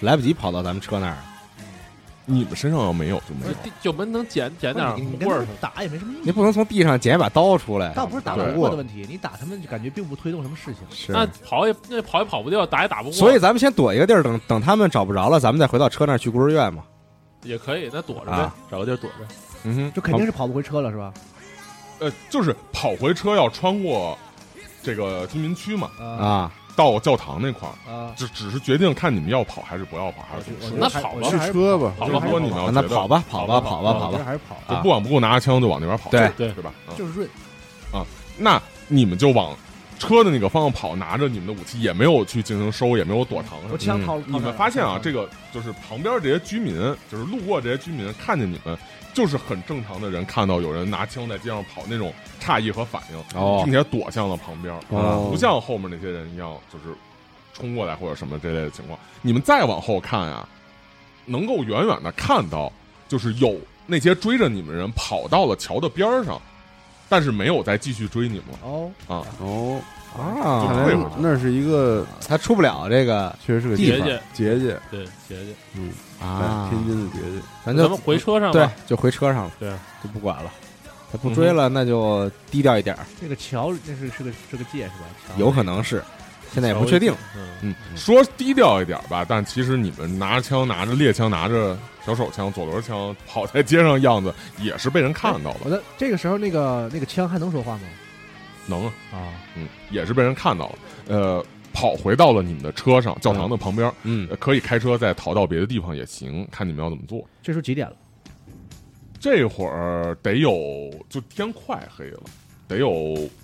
来不及跑到咱们车那儿。
你们身上要没有就没有。
地就门能捡捡点棍儿。
打也没什么意义。
你不能从地上捡一把刀出来。
倒不是打不过的问题，你打他们就感觉并不推动什么事情。
是
那跑也那跑也跑不掉，打也打不过。
所以咱们先躲一个地儿，等等他们找不着了，咱们再回到车那儿去孤儿院嘛。
也可以，那躲着呗
啊，
找个地儿躲着。
嗯哼，
就肯定是跑不回车了，是吧？
呃，就是跑回车要穿过这个居民区嘛，
啊
啊，
到教堂那块儿，
啊，
只只是决定看你们要跑还是不要跑，还是怎么说
我觉。得还
那跑吧
是
我觉得还是
车吧？
跑吧
如果你们要觉得
那跑吧，跑吧，跑吧，
我觉得
跑吧。
还是跑，
就不管不顾拿着枪就往那边跑，
对
对
对吧？啊
就是润。
那你们就往车的那个方向跑，拿着你们的武器，也没有去进行收，也没有躲藏。什么的。
我枪掏，
你们发现啊，这个就是旁边这些居民，就是路过这些居民，看见你们，就是很正常的人，看到有人拿枪在街上跑那种诧异和反应，
哦。
并且躲向了旁边，
哦。
不像后面那些人一样，就是冲过来或者什么这类的情况。你们再往后看啊，能够远远的看到，就是有那些追着你们人跑到了桥的边儿上，但是没有再继续追你们了
哦，
啊。
哦，
啊
看来那是一个，
他出不了这个
确实是个
结
地方。
界
结界，
对结界。
嗯，
啊。
哎，天津的结界，
咱就
咱们回车上吧。
对，就回车上了，
对，
就不管了。他不追了，那就低调一点儿，
这个桥那是是个是个界是吧？桥。
有可能是现在也不确定。
嗯，
嗯，说低调一点吧，但其实你们拿着枪、拿着猎枪、拿着小手枪、左轮枪跑在街上样子，也是被人看到了，
我的这个时候那个那个枪还能说话吗？
能啊，
啊，
嗯，也是被人看到了。呃，跑回到了你们的车上，教堂的旁边，
嗯
呃可以开车再逃到别的地方也行，看你们要怎么做。
这时候几点了？
这会儿得有就天快黑了，得有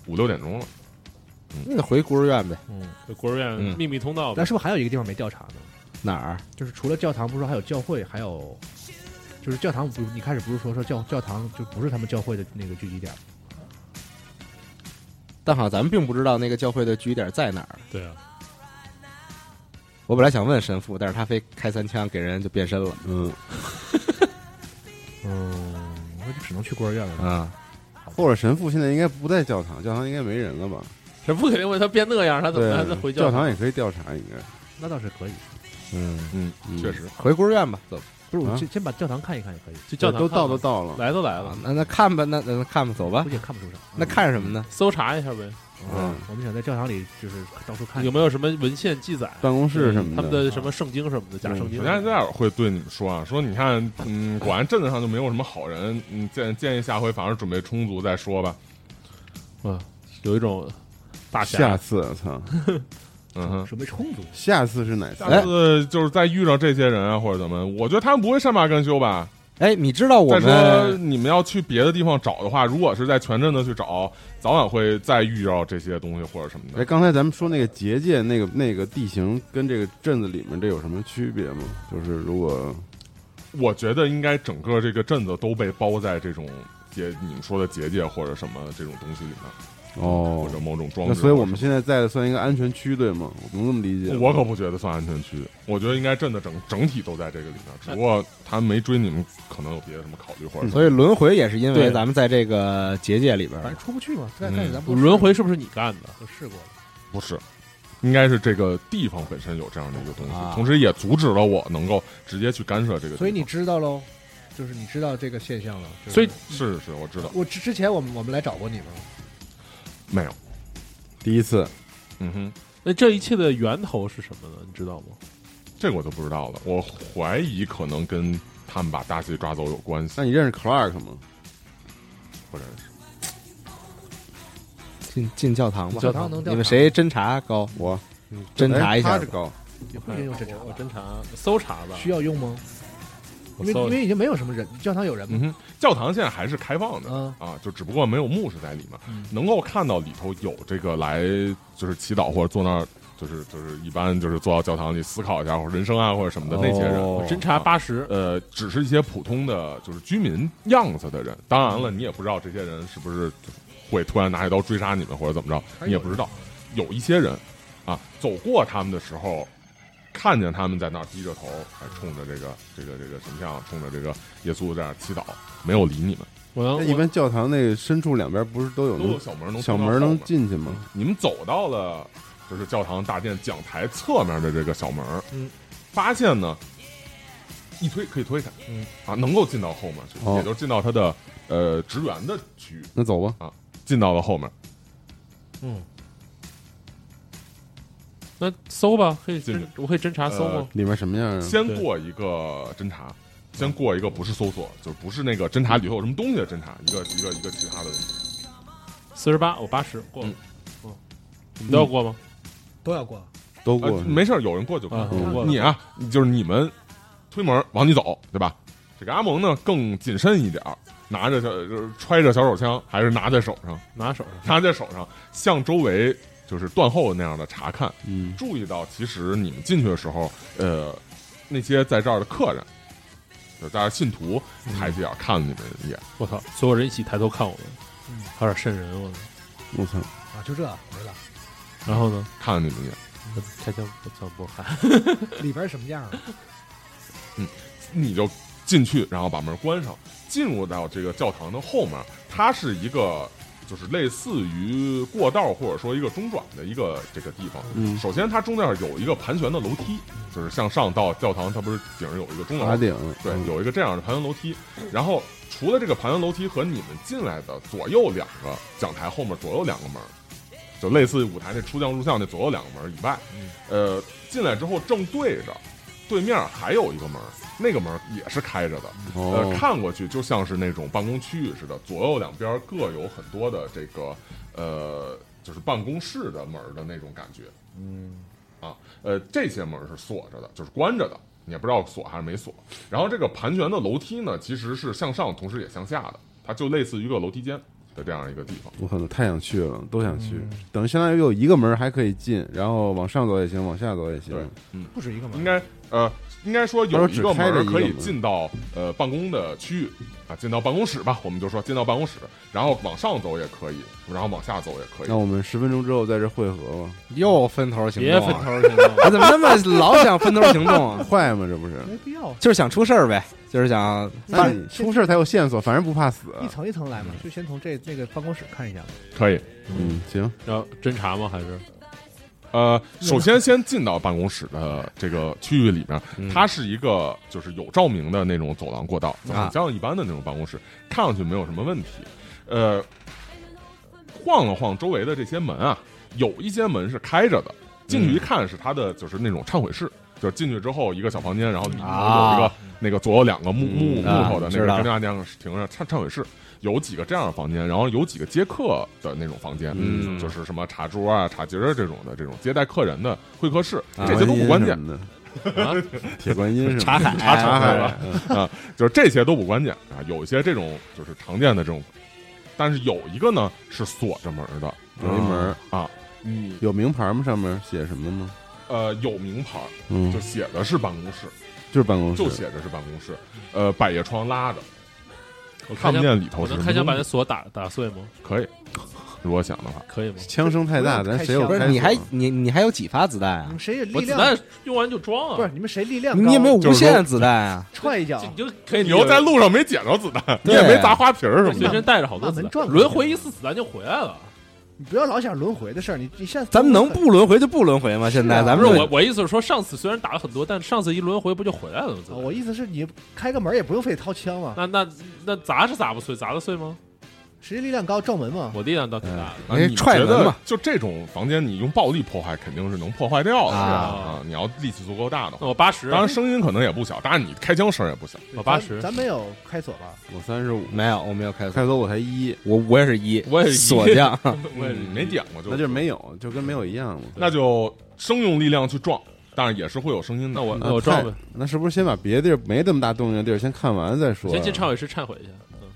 五六点钟了。
那就回孤儿院呗。
嗯，
这孤儿院
嗯
秘密通道呗
但是不是还有一个地方没调查呢？
哪儿？
就是除了教堂，不是说还有教会，还有就是教堂不，你开始不是说说教教堂就不是他们教会的那个聚集点吗？
但好像咱们并不知道那个教会的聚集点在哪儿。
对啊，
我本来想问神父，但是他非开三枪给人就变身了。
嗯，<laughs>
嗯，那就只能去孤儿院了。
啊，
或者神父现在应该不在教堂，教堂应该没人了吧？
神父肯定问他变那样，他怎么
对
还能回，
教
堂？
堂也可以调查，应该。
那倒是可以。
嗯，
嗯，
嗯
确实。
回孤儿院吧，走。
不是，我
啊
先先把教堂看一看也可以。
就教堂
都到都到了，
来都来了
啊，，那那看吧，那那那看吧，走吧
估。计也看不出啥。
那看什么呢？
搜查一下呗，
嗯，
我们想在教堂里就是到处看
有没有什么文献记载？
办公室什么的
他们的什么圣经什么的，假圣经
首。先这样会对你们说啊，说你看，嗯，果然镇子上就没有什么好人，嗯，建建议下回反正准备充足再说吧。
嗯有一种大
下
侠，
次，操，<laughs>
嗯哼，
准备充足。
下次是哪次？
下次就是再遇到这些人啊或者怎么，我觉得他们不会善罢甘休吧。
哎，你知道我
再说
们
你们要去别的地方找的话，如果是在全镇的去找，早晚会再遇到这些东西或者什么
哎，
的。
刚才咱们说那个结界，那个那个地形跟这个镇子里面这有什么区别吗？就是如果
我觉得应该整个这个镇子都被包在这种结你们说的结界或者什么这种东西里面，
哦
或者某种装置。
那所以我们现在在的算一个安全区，对吗？我能这么理解？
我可不觉得算安全区，我觉得应该镇的整整体都在这个里面，只不过他没追你们，可能有别的什么考虑或者。
所以轮回也是因为
对
咱们在这个结界里边
反正出不去嘛。再
嗯
再咱不
轮回是不是你干的？
我试过了。
不是，应该是这个地方本身有这样的一个东西，
啊
同时也阻止了我能够直接去干涉这个。
所以你知道喽，就是你知道这个现象了。就是
所以
是是，我知道
我之之前我们我们来找过你吗？
没有。
第一次
嗯哼，
那这一切的源头是什么呢？你知道吗？
这个我就不知道了。我怀疑可能跟他们把大西抓走有关系，
那你认识 Clark 吗？
不认识。
进进教堂吧。
教堂能调查
你们谁侦查高？
我
侦查一下。
高，
也不一定用侦查
我侦查搜查吧，
需要用吗？因为因为已经没有什么人，教堂有人吗？
嗯哼，教堂现在还是开放的。
嗯
啊，就只不过没有牧师在里面，
嗯
能够看到里头有这个来就是祈祷或者坐那儿，就是就是一般就是坐到教堂里思考一下或者人生啊或者什么的那些人，
哦
侦查八十，
呃，只是一些普通的就是居民样子的人。当然了，你也不知道这些人是不是会突然拿一刀追杀你们或者怎么着，你也不知道。有一些人啊，走过他们的时候，看见他们在那儿低着头，还冲着这个这个这个神像，冲着这个耶稣在那儿祈祷，没有理你们。
我
一般教堂那深处两边不是都有
都有小门能
小门能进去吗？
你们走到了就是教堂大殿讲台侧面的这个小门，
嗯，
发现呢，一推可以推开，
嗯。
啊，能够进到后面去，
哦。
也就是进到他的呃职员的区域，
那走吧。啊。
进到了后面，
嗯，
那搜吧，可以侦，我可以侦查搜吗？
里面什么样啊？
先过一个侦查。先过一个不是搜索，就是不是那个侦查里头有什么东西的侦查，一个一个一个其他的东西。
四十八，我八十过了
嗯。
嗯，你们都要过吗？
都要过。
呃
都过，
没事儿，有人过就可以。
啊，
嗯
我过了。
你啊，就是你们推门往里走，对吧？这个阿蒙呢更谨慎一点儿，拿着小就是揣着小手枪，还是拿在手上，
拿手上。
拿在手上，向周围就是断后那样的查看。
嗯，
注意到，其实你们进去的时候，呃，那些在这儿的客人，就是大家信徒，抬起眼看了你们一眼。
我操！所有人一起抬头看我们，
嗯
还有点瘆人，我操！
我操，
啊，就这没了。
然后呢？
看了你们一眼，
开枪，不操！不看。<laughs>
里边什么样啊？
你就进去，然后把门关上，进入到这个教堂的后面，它是一个就是类似于过道或者说一个中转的一个这个地方。
嗯，
首先，它中间有一个盘旋的楼梯，就是向上到教堂，它不是顶上有一个中楼
塔，顶，
对，
嗯
有一个这样的盘旋楼梯。然后除了这个盘旋楼梯和你们进来的左右两个讲台后面左右两个门，就类似于舞台那出将入相那左右两个门以外，呃，进来之后正对着对面还有一个门，那个门也是开着的，呃，
哦，
看过去就像是那种办公区域似的，左右两边各有很多的这个呃，就是办公室的门的那种感觉。嗯，啊，呃，这些门是锁着的，就是关着的，你也不知道锁还是没锁。然后这个盘旋的楼梯呢，其实是向上，同时也向下的，它就类似于一个楼梯间的这样一个地方。
我可能太想去了，都想去，等于相当于有一个门还可以进，然后往上走也行，往下走也行。
对
不止一个门，
应该呃，应该说有一个门可以进到呃办公的区域啊，进到办公室吧，我们就说进到办公室，然后往上走也可以，然后往下走也可以
那。我们十分钟之后在这汇合吧，
又分头行动
别
啊，
分头行动。<laughs>
我怎么那么老想分头行动啊？<laughs>
坏吗？这不是？
没必要，
就是想出事儿呗，就是想
那你出事才有线索，反正不怕死。
一层一层来嘛，就先从这这个办公室看一下嘛。
可以。
嗯，行，
要侦查吗？还是
呃，首先先进到办公室的这个区域里面，
嗯
它是一个就是有照明的那种走廊过道，就
啊
很像一般的那种办公室，看上去没有什么问题。呃，晃了晃周围的这些门啊，有一些门是开着的，进去一看是它的就是那种忏悔室，就是进去之后一个小房间，然后里面有一个、
啊
那个左右两个木木
嗯
木头的那个跟大家停着忏忏悔室。有几个这样的房间，然后有几个接客的那种房间，
嗯
就是什么茶桌啊、茶几儿这种的，这种接待客人的会客室，
啊
这些都不关键？<laughs>
铁观音 <laughs>
茶海
茶 <laughs>
茶海
吧啊，就是这些都不关键啊。有一些这种就是常见的这种，但是有一个呢是锁着门的，
有一门
啊，嗯
有名牌吗？上面写什么吗？
呃有名牌，
嗯
就，写的是办公室，
就是办公室，
就写着是办公室，呃，百叶窗拉着，
我，
看不见里头
我
是什么东西
能开箱把那锁打打碎吗？
可以，如果想的话，
可以吗？
枪声太大，咱谁有？
不是你还你你还有几发子弹啊
你们？谁有力量？
子弹用完就装啊，
不是你们谁力量？
你也没有无限子弹啊？
踹一脚，
你就可以
你又在路上没捡着子弹，你也没砸花瓶儿什么的，
随身带着好多子弹，轮回一次子弹就回来了。
你不要老想轮回的事儿。你你现在
咱们能不轮回就不轮回吗？现在
啊
咱们
不是我，我意思是说，上次虽然打了很多，但上次一轮回不就回来了吗？
我意思是你开个门也不用非得掏枪嘛，
那那那砸是砸不碎，砸得碎吗？
谁力量高撞门嘛。
我力量倒挺大的。
啊，
哎
你觉得
踹门嘛
就这种房间，你用暴力破坏肯定是能破坏掉的
啊
啊！你要力气足够大的
那
话，
我八十，
当然声音可能也不小，当然你开枪声也不小。
我八十
咱，咱没有开锁吧？
我三十五，
没有，我没有开锁，
开锁我才一，
我我也是一，
我也是一
锁匠，<laughs>
我也是
嗯没点过就
那就是没有，就跟没有一样嘛。
那就生用力量去撞，但是也是会有声音的。
那我
那
我撞呗，
那是不是先把别的地儿没这么大动静的地儿先看完再说？
先进忏悔室忏悔一下。嗯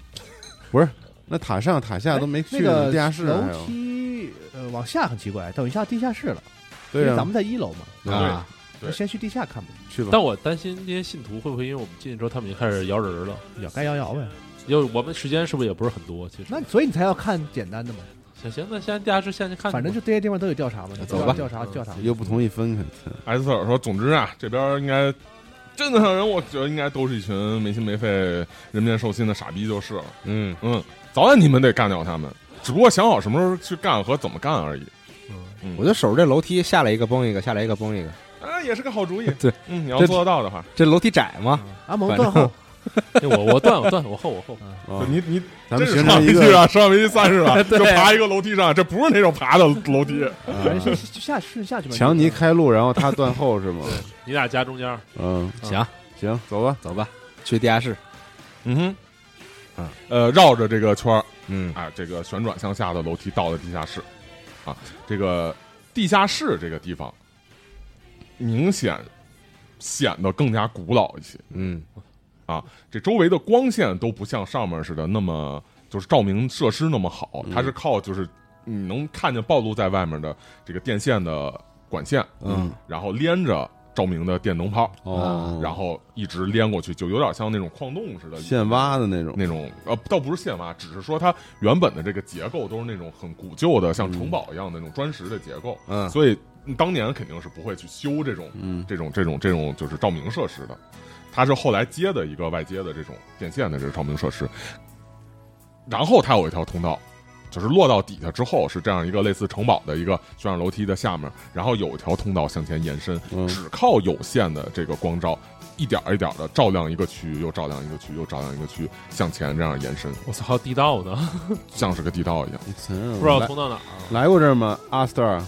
不是，那塔上塔下都没去呢，
那个
地下室
楼
还有。
梯呃往下很奇怪，等一下地下室了，因
对啊
为咱，们在一楼嘛，
啊，
对
那先去地下看吧，
去吧。
但我担心这些信徒会不会因为我们进去之后，他们已经开始摇人了？
摇该摇摇呗。
因为我们时间是不是也不是很多？其实
那所以你才要看简单的嘛，
行行，那现在地下室现在看，
反正就这些地方都有调查嘛，
走吧
调查调查。
又不同意分开，
艾斯特尔说：“总之啊，这边应该镇子上人，我觉得应该都是一群没心没肺、人面兽心的傻逼就是了。
嗯，
嗯，早晚你们得干掉他们，只不过想好什么时候去干和怎么干而已。嗯
我就守着这楼梯，下来一个崩一个，下来一个崩一个。
啊，也是个好主意。<laughs>
对，
嗯，你要做得到的话，
这楼梯窄吗？
阿蒙断后，<laughs>
哎我我断我断我后我后，
啊
你你
咱们
这是上
形成一个
飞机啊，上飞机算是吧？<laughs>
对
就爬一个楼梯上，这不是那种爬的楼梯。
反正先就下顺下去吧。
强尼开路，然后他断后是吗？
你俩夹中间，
嗯，
行，
行，走吧。
走吧，去地下室。
嗯哼，
嗯。
呃，绕着这个圈儿
嗯。
啊，这个旋转向下的楼梯到了地下室，啊，这个地下室这个地方明显显得更加古老一些。
嗯。
啊，这周围的光线都不像上面似的那么就是照明设施那么好，它是靠就是你能看见暴露在外面的这个电线的管线，
嗯，
然后连着照明的电灯泡，
哦，
然后一直连过去，就有点像那种矿洞似的
现挖的那种，
那种呃，倒不是现挖，只是说它原本的这个结构都是那种很古旧的，像城堡一样的那种砖石的结构，
嗯。
所以当年肯定是不会去修这种
嗯。
这种这种这种就是照明设施的，它是后来接的一个外接的这种电线的这个照明设施，然后它有一条通道，就是落到底下之后是这样一个类似城堡的一个旋转楼梯的下面，然后有一条通道向前延伸，
嗯
只靠有限的这个光照一点儿一点的照亮一个区域，又照亮一个区，又照亮一个区，向前这样延伸，
我操，还有地道呢，
像是个地道一样。
不知道通到哪儿啊。
来过这儿吗？阿 Star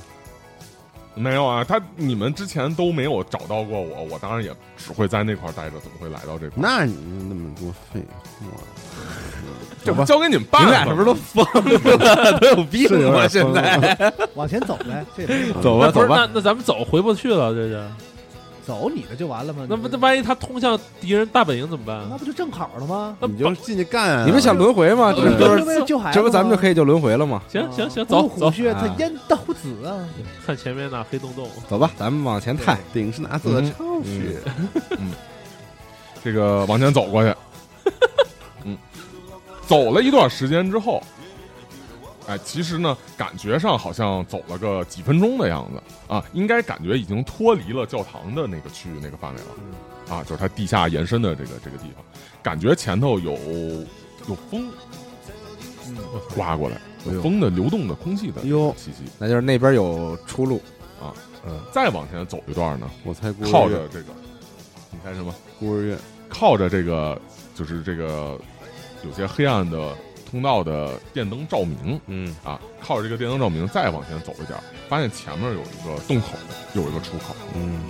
没有啊，他你们之前都没有找到过我，我当然也只会在那块儿待着，怎么会来到这块儿？
那你那么多废话，
这不交给你们办了吗？
你们俩是不是都疯了？<laughs> 都有病吗？现在
往前走呗，
走吧走吧，
那那咱们走回不去了，这是。
走你的就完了吗？
那不那万一他通向敌人大本营怎么办？
那不就正好了吗？
那
你就进去干啊！
你们想轮回吗？这
对
不是
为了救孩子
这不咱们就可
以
以就轮回了吗？
行行行，走走，
虎穴，他
啊
烟刀子啊！
看前面那黑洞洞，
走吧，咱们往前探。
顶是拿色的超血，
这个往前走过去，嗯，<laughs> 走了一段时间之后，哎，其实呢，感觉上好像走了个几分钟的样子啊，应该感觉已经脱离了教堂的那个区域那个范围了，啊，就是它地下延伸的这个这个地方，感觉前头有有风，嗯，刮过来，有风的流动的空气的
哟
气息。
那就是那边有出路啊。嗯。
再往前走一段呢，
我猜孤，
靠着这个，你猜什么？
孤儿院，
靠着这个就是这个有些黑暗的通道的电灯照明。
嗯，
啊，靠着这个电灯照明再往前走一点儿，发现前面有一个洞口，有一个出口。
嗯，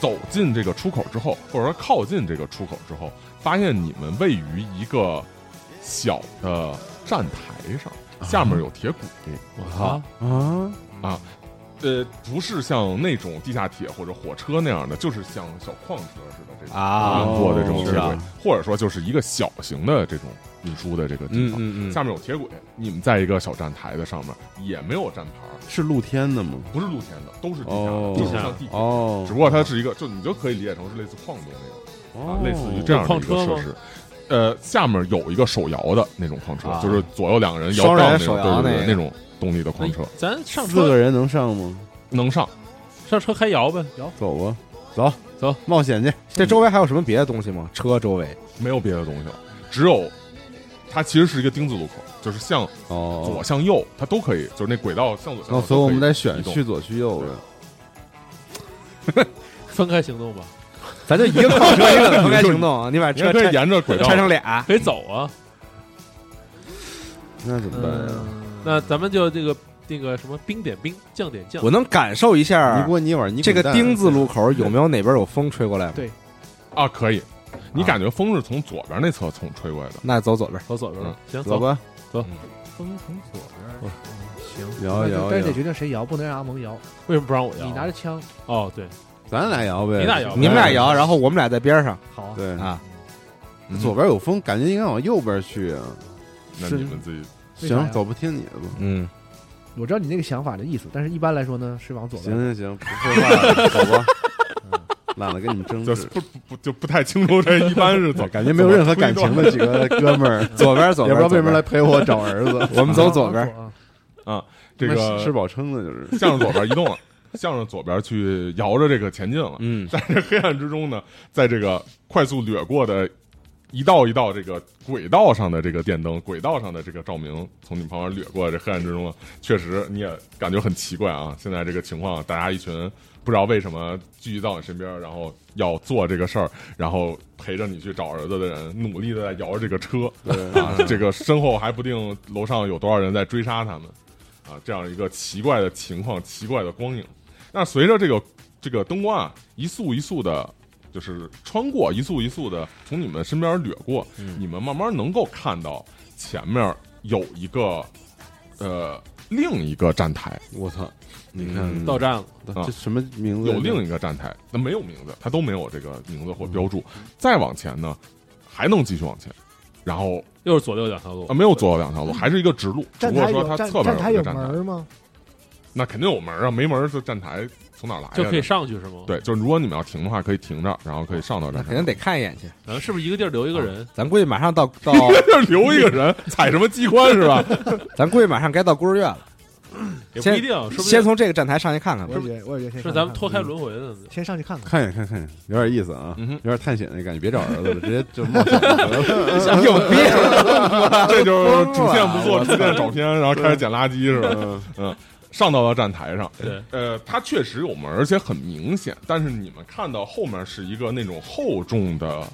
走进这个出口之后，或者说靠近这个出口之后，发现你们位于一个小的站台上，下面有铁轨。
我操，
啊，
呃，不是像那种地下铁或者火车那样的，就是像小矿车似的这种
啊
运作的这种铁轨
是啊，
或者说就是一个小型的这种运输的这个地方。
嗯嗯嗯，
下面有铁轨，你们在一个小站台的上面，也没有站牌儿，
是露天的吗？
不是露天的，都是地下的，
哦。
就是像地铁，
哦，
只不过它是一个，就你就可以理解成是类似矿洞那种啊，
哦。
类似于这样的一个设施。呃，下面有一个手摇的那种矿车，
啊。
就是左右两个人摇
双人
杠那种，
手摇那个
对对对，那种动力的矿车。
哎咱上车
四个人能上吗？
能上。
上车开摇呗，摇。
走吧，走。
走，
冒险去。
这周围还有什么别的东西吗？车周围。
没有别的东西了，只有它其实是一个丁字路口，就是向
哦，
左向右，它都可以，就是那轨道向左向右
所以我们得选去左去右的。
分开行动吧，
咱就一个矿车，一个分开行动啊！<laughs> 你把车
沿着轨道
拆成俩，
可以走啊。
那怎么办呀？
那咱们就这个那个什么冰点冰，降点降
我。能感受一
你
下
给我你碗，你
这个丁字路口有没有哪边有风吹过来吗？
对
啊，可以。你感觉风是从左边那侧从吹过来的，
那走左边。
走左边了，行
走，吧，走
风从左边，行，
摇摇摇
但是得，决定谁摇，不能让阿蒙摇。
为什么不让我摇？
你拿着枪，
哦，对，
咱俩摇呗。
你俩摇
你们俩摇，然后我们俩在边上
好啊，
对，
啊。
嗯
左边有风，感觉应该往右边去啊。
那你们自己
行，走不，听你的吧。
嗯，
我知道你那个想法的意思，但是一般来说呢是往左边。
行行行，不废话了，走吧。<laughs> 懒得跟你们争执，
就不不不就不太清楚这一般是怎么
感觉没有任何感情的几个哥们 <laughs> 儿，
左边左边，
也不知道为什么来陪我找儿子。
我们走左边。<laughs>
啊，
这个
吃饱撑的，就是
向着左边移动了，向着左边去摇着这个前进了。
嗯，<laughs>
在这黑暗之中呢，在这个快速掠过的一道一道这个轨道上的这个电灯，轨道上的这个照明从你旁边掠过，这黑暗之中呢，确实你也感觉很奇怪啊。现在这个情况，大家一群不知道为什么聚集到你身边，然后要做这个事儿，然后陪着你去找儿子的人，努力的在摇着这个车，啊，<laughs> 这个身后还不定楼上有多少人在追杀他们，啊，这样一个奇怪的情况，奇怪的光影。但随着这个这个灯光啊，一束一束的，就是穿过，一束一束的从你们身边掠过，你们慢慢能够看到前面有一个呃另一个站台，
我操！你
嗯
看
到站了，
啊
这什么名字？
有另一个站台，那没有名字，它都没有这个名字或标注。再往前呢，还能继续往前，然后
又是左右两条路
啊，没有左右两条路，还是一个直路，只
站
不过说
台有站
它侧边
站台有
有一个站台，
门吗？
那肯定有门啊，没门儿这站台从哪儿来呀？
就可以上去是吗？，
对，就是如果你们要停的话，可以停着，然后可以上到站台。
肯定得看一眼去。
然后是不是一个地儿留一个人？
咱估计马上到 <laughs> 到，
一个地儿留一个人 <laughs> 踩什么机关是吧？<laughs>
咱估计马上该到孤儿院了。先
也不一定，是不是？
先从这个站台上去看看吧
我。也觉得，我也觉得先
是
看
咱们脱开轮回的。
先上去看看。
看一眼看看一眼，有点意思啊，
嗯哼
有点探险的感觉。别找儿子了，直接就冒险得了。
有病！
这就是主线不做，主线找片，然后开始捡垃圾是吧？
嗯
上到了站台上。
对，
呃，它确实有门，而且很明显。但是你们看到后面是一个那种厚重的，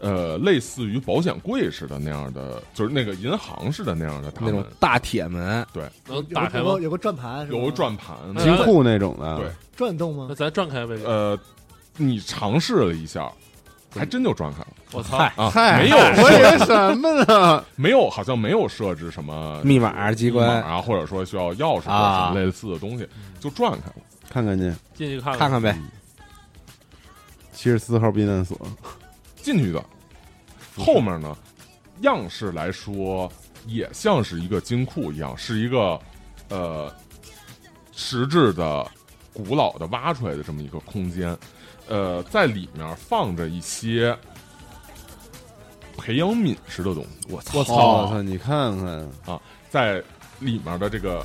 呃，类似于保险柜似的那样的，就是那个银行似的那样的大
那种
门，
大铁门，
能打开吗
有个？转盘，
有个转盘。
嗯
金库那种的，
对
转动吗
那？咱转开呗。
呃，你尝试了一下，还真就转开了
我操！
啊！
嗨，
没有
我以为什么呢？
没有，好像没有设置什么
密码机关
啊，或者说需要钥匙
啊
什么类似的东西，就转开了。
看看去，
进去看
看看呗。
七十四号避难所，
进去的。后面呢，样式来说也像是一个金库一样，是一个呃实质的、古老的挖出来的这么一个空间。呃，在里面放着一些培养皿式的东西。我操
我操！你看看啊，
在里面的这个，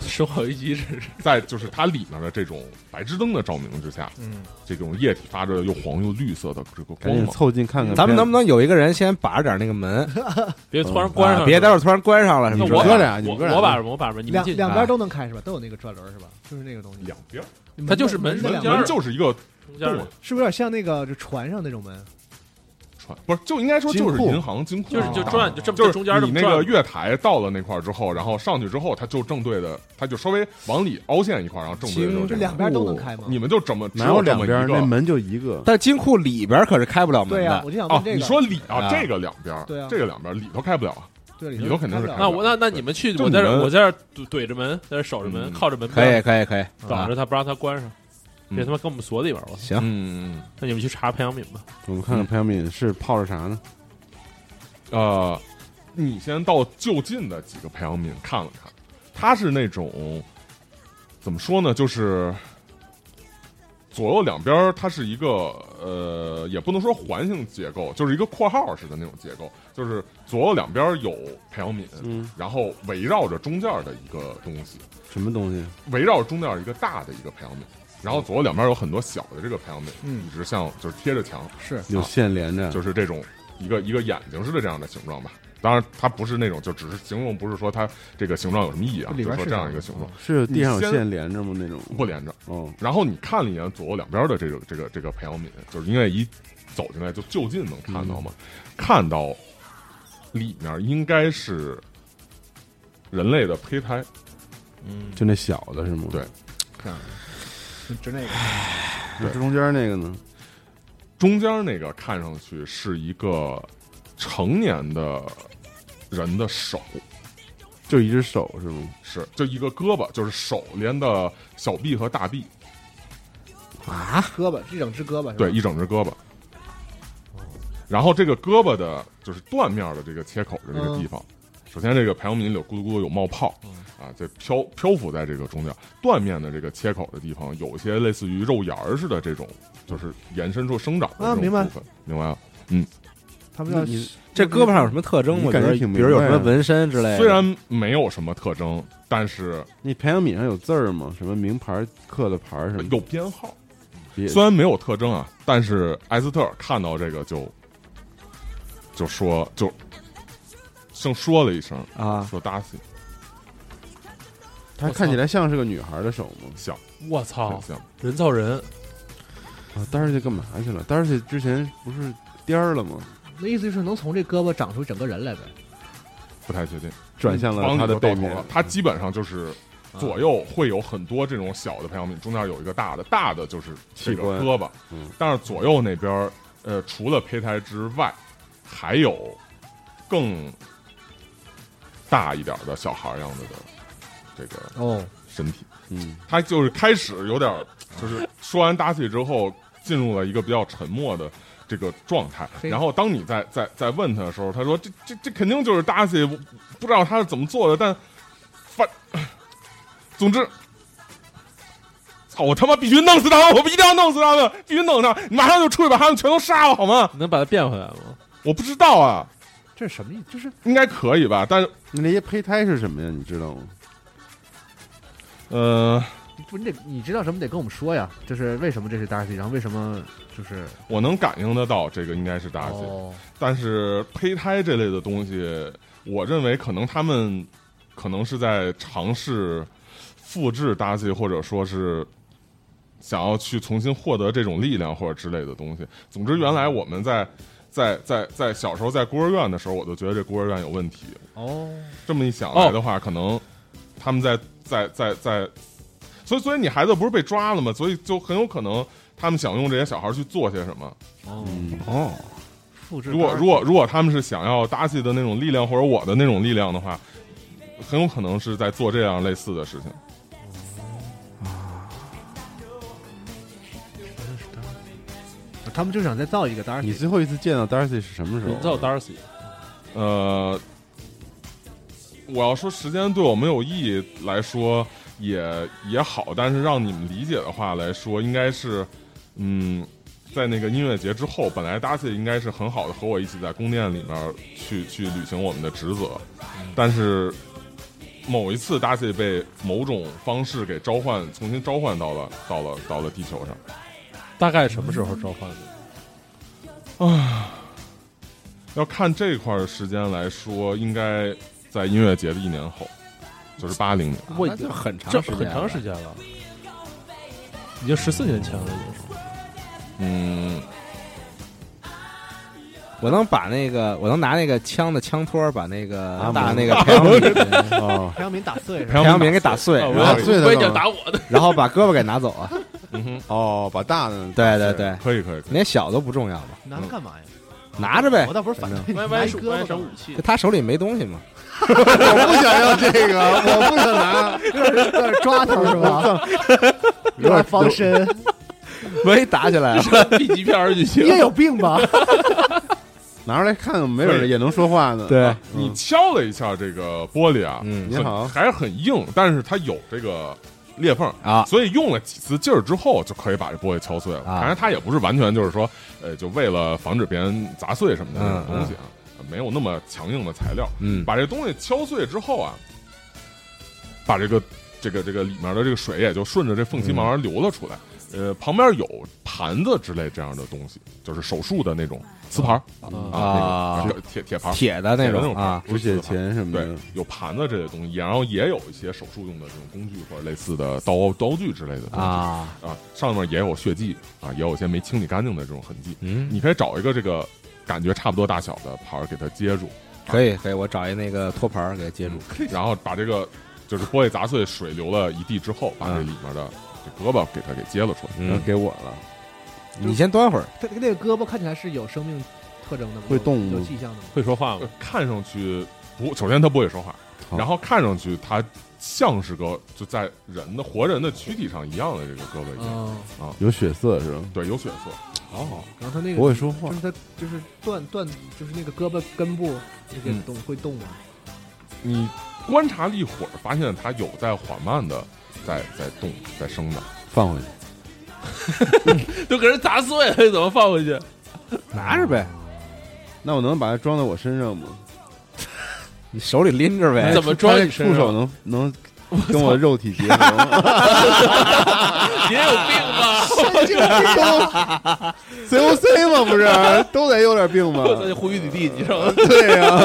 生化危机是
在就是它里面的这种白炽灯的照明之下，
嗯，
这种液体发着又黄又绿色的这个
赶紧
光芒。
凑近看看。
咱们能不能有一个人先把着点那个门，<laughs>
别突然关
啊
上，
别待会儿突然关上了什么之类的？
那我把
哥俩你
我
哥俩
我把我把门，你们进去
两两边
啊
都能开是吧？都有那个转轮是吧？就是那个东西。
两边
它就是门
门的两边
就是一个
中间儿
洞
是不是有点像那个就船上那种门？
船，不是就应该说就是银行金库，
就是就
哦
转就这么
就是
中间
你那个月台到了那块儿之后，然后上去之后，它就正对的，它就稍微往里凹陷一块，然后正对的这
两边都能开吗？
你们就怎么只
哪有两边？那
个
门就一个。
但金库里边可是开不了门
对呀，
的
我。就想
哦
问这，个。
你说里啊
啊，
这个两边，
对啊
这个两边里头开不了啊，
对
里头肯定是
那我那那你们去，我在这我在这怼怼着门，在这守着门，
嗯
靠着门
可以，可以可以，
挡着他不让他关上，
嗯
别他妈跟我们锁里边儿。我操！
行，
嗯，
那你们去查培养皿吧。
我们看看培养皿是泡着啥呢？
呃，你先到就近的几个培养皿看了看，它是那种怎么说呢，就是左右两边儿它是一个呃，也不能说环形结构，就是一个括号式的那种结构，就是左右两边有培养皿，
嗯，
然后围绕着中间的一个东西，
什么东西？
围绕中间一个大的一个培养皿，然后左右两边有很多小的这个培养皿，
嗯
一直像就是贴着墙，
是
有线连着，
就是这种一个一个眼睛似的这样的形状吧。当然，它不是那种，就只是形容，不是说它这个形状有什么意义啊，就说这样一个形状，
是地上有线连着吗？那种。
不连着。
哦，
然后你看了一眼左右两边的这个这个这个培养皿，就是因为一走进来就就近能看到嘛，看到里面应该是人类的胚胎，
嗯，
就那小的是吗？
对。
看，就那个。
那中间那个呢？
中间那个看上去是一个成年的人的手，
就一只手是不？
是就一个胳膊，就是手连的小臂和大臂，
啊，胳膊一整只胳膊是吧？
对，一整只胳膊。然后这个胳膊的，就是断面的这个切口的这个地方，首先这个培养皿里有咕噜咕噜有冒泡，啊，在漂漂浮在这个中间。断面的这个切口的地方，有一些类似于肉芽儿似的这种，就是延伸出生长的这种
啊明白
部分，明白了。
他们要
你
这胳膊上有什么特征吗？
感觉
比如
挺
比如有什么纹身之类的。
虽然没有什么特征，但是
你培养皿上有字儿吗？什么名牌刻的牌儿什么？
有编号。虽然没有特征啊，但是艾斯特尔看到这个就就说就像说了一声，
啊，
说达西
它看起来像是个女孩的手吗？
像
我操，
像。
人造人，
啊，丹儿去干嘛去了？丹儿去之前不是颠儿了吗？
那意思就是能从这胳膊长出整个人来呗。
不太确定，
转向了他的背
了。它基本上就是左右会有很多这种小的培养皿，中间有一个大的，大的就是这个
器官
胳膊，
嗯
但是左右那边呃，除了胚胎之外，还有更大一点的小孩样子的这个
哦，
身体。
嗯，
他就是开始有点儿，就是说完达西之后，进入了一个比较沉默的这个状态。然后当你在在在问他的时候，他说：“这这这肯定就是达西，我不知道他是怎么做的，但反总之。”操！我他妈必须弄死他们！我一定要弄死他们！必须弄死他！你马上就出去把他们全都杀了好吗？
你能把他变回来吗？
我不知道啊，
这是什么意思？就是
应该可以吧？但是，
那那些胚胎是什么呀？你知道吗？
呃，
不，你得你知道什么得跟我们说呀？就是为什么这是 Darcy，然后为什么就是
我能感应得到这个应该是达西。
哦，
但是胚胎这类的东西，我认为可能他们可能是在尝试复制 Darcy，或者说是想要去重新获得这种力量或者之类的东西。总之，原来我们在在在在小时候在孤儿院的时候，我就觉得这孤儿院有问题。
哦，
这么一想来的话，可能他们在在在在，所以所以你孩子不是被抓了吗？所以就很有可能他们想用这些小孩去做些什么。
嗯，
哦，
复制
如果如果如果他们是想要达西的那种力量或者我的那种力量的话，很有可能是在做这样类似的事情。
他们就想再造一个，Darcy
你最后一次见到 Darcy 是什么时候？
人造 Darcy，
呃，我要说时间对我没有意义来说也也好，但是让你们理解的话来说，应该是，嗯，在那个音乐节之后，本来 Darcy 应该是很好的和我一起在宫殿里面去去履行我们的职责，但是某一次 Darcy 被某种方式给召唤，重新召唤到了到了到了地球上。
大概什么时候召唤的？
啊要看这块儿时间来说，应该在音乐节的一年后，就是八零年。
我
那就很长
这
时间，
很长时。间了，已经十四年前了，已经是。
嗯，
我能把那个，我能拿那个枪的枪托把那个
啊
大那个培养皿，<laughs>
哦，
培养皿打碎是吧？
培养皿给打碎，
啊
然后
碎的
我也想打我的，<laughs>
然后把胳膊给拿走啊。
嗯哼，
哦，把大的
对对对，
可以可以可以。
连小都不重要吧？
拿它干嘛呀？
拿着呗
我，倒不是反对，
万一
拿
万一万一
一胳膊干嘛
武器
就，他手里没东西嘛。
我不想要这个，<laughs> 我不想拿。
有点抓头是吧？有点防身，
万一打起来了
，B 级片儿就行
你。也有病吧？<laughs>
拿出来看看，没准儿也能说话呢。
对
嗯
你敲了一下这个玻璃啊，
嗯
你好
还是很硬，但是它有这个裂缝
啊
所以用了几次劲儿之后，就可以把这玻璃敲碎了。
啊
当然，它也不是完全就是说，呃，就为了防止别人砸碎什么的那种
嗯
东西啊，没有那么强硬的材料。
嗯。
把这东西敲碎之后啊，把这个这个这个里面的这个水也就顺着这缝隙慢慢流了出来。呃，旁边有盘子之类这样的东西，就是手术的那种瓷盘。儿
啊
那个铁铁盘。儿
铁的那种啊，
止血钳什么
对
的，，
有盘子这些东西，然后也有一些手术用的这种工具或者类似的刀刀具之类的东西。
啊，
啊，上面也有血迹啊，也有一些没清理干净的这种痕迹。
嗯，
你可以找一个这个感觉差不多大小的盘儿给它接住，
可以可以，我找一那个托盘儿给它接住。
然后把这个就是玻璃砸碎，水流了一地之后，把这里面的这胳膊给它给接了出来。
嗯，
给我了。
你先端会儿，
它那个胳膊看起来是有生命特征的吗？
会动
有迹象的吗？
会说话吗
呃？看上去不，首先它不会说话，然后看上去它像是个就在人的活人的躯体上一样的这个胳膊一样，
嗯，
有血色是吧？
对，有血色。
哦，
然后他那个
不会说话
就是他就是断断，就是那个胳膊根部那些
嗯
动会动吗？
你观察了一会儿，发现它有在缓慢的在在动在生长。
放回去。<laughs>
都给人砸碎了，怎么放回去？
拿着呗，
那我能把它装在我身上吗？
你手里拎着呗
怎。么装
触手能能跟我肉体结合？<laughs>
也有病吧？<laughs>
COC 吗，不是都得有点病吧？<laughs>
在呼吁你弟弟上，
对呀、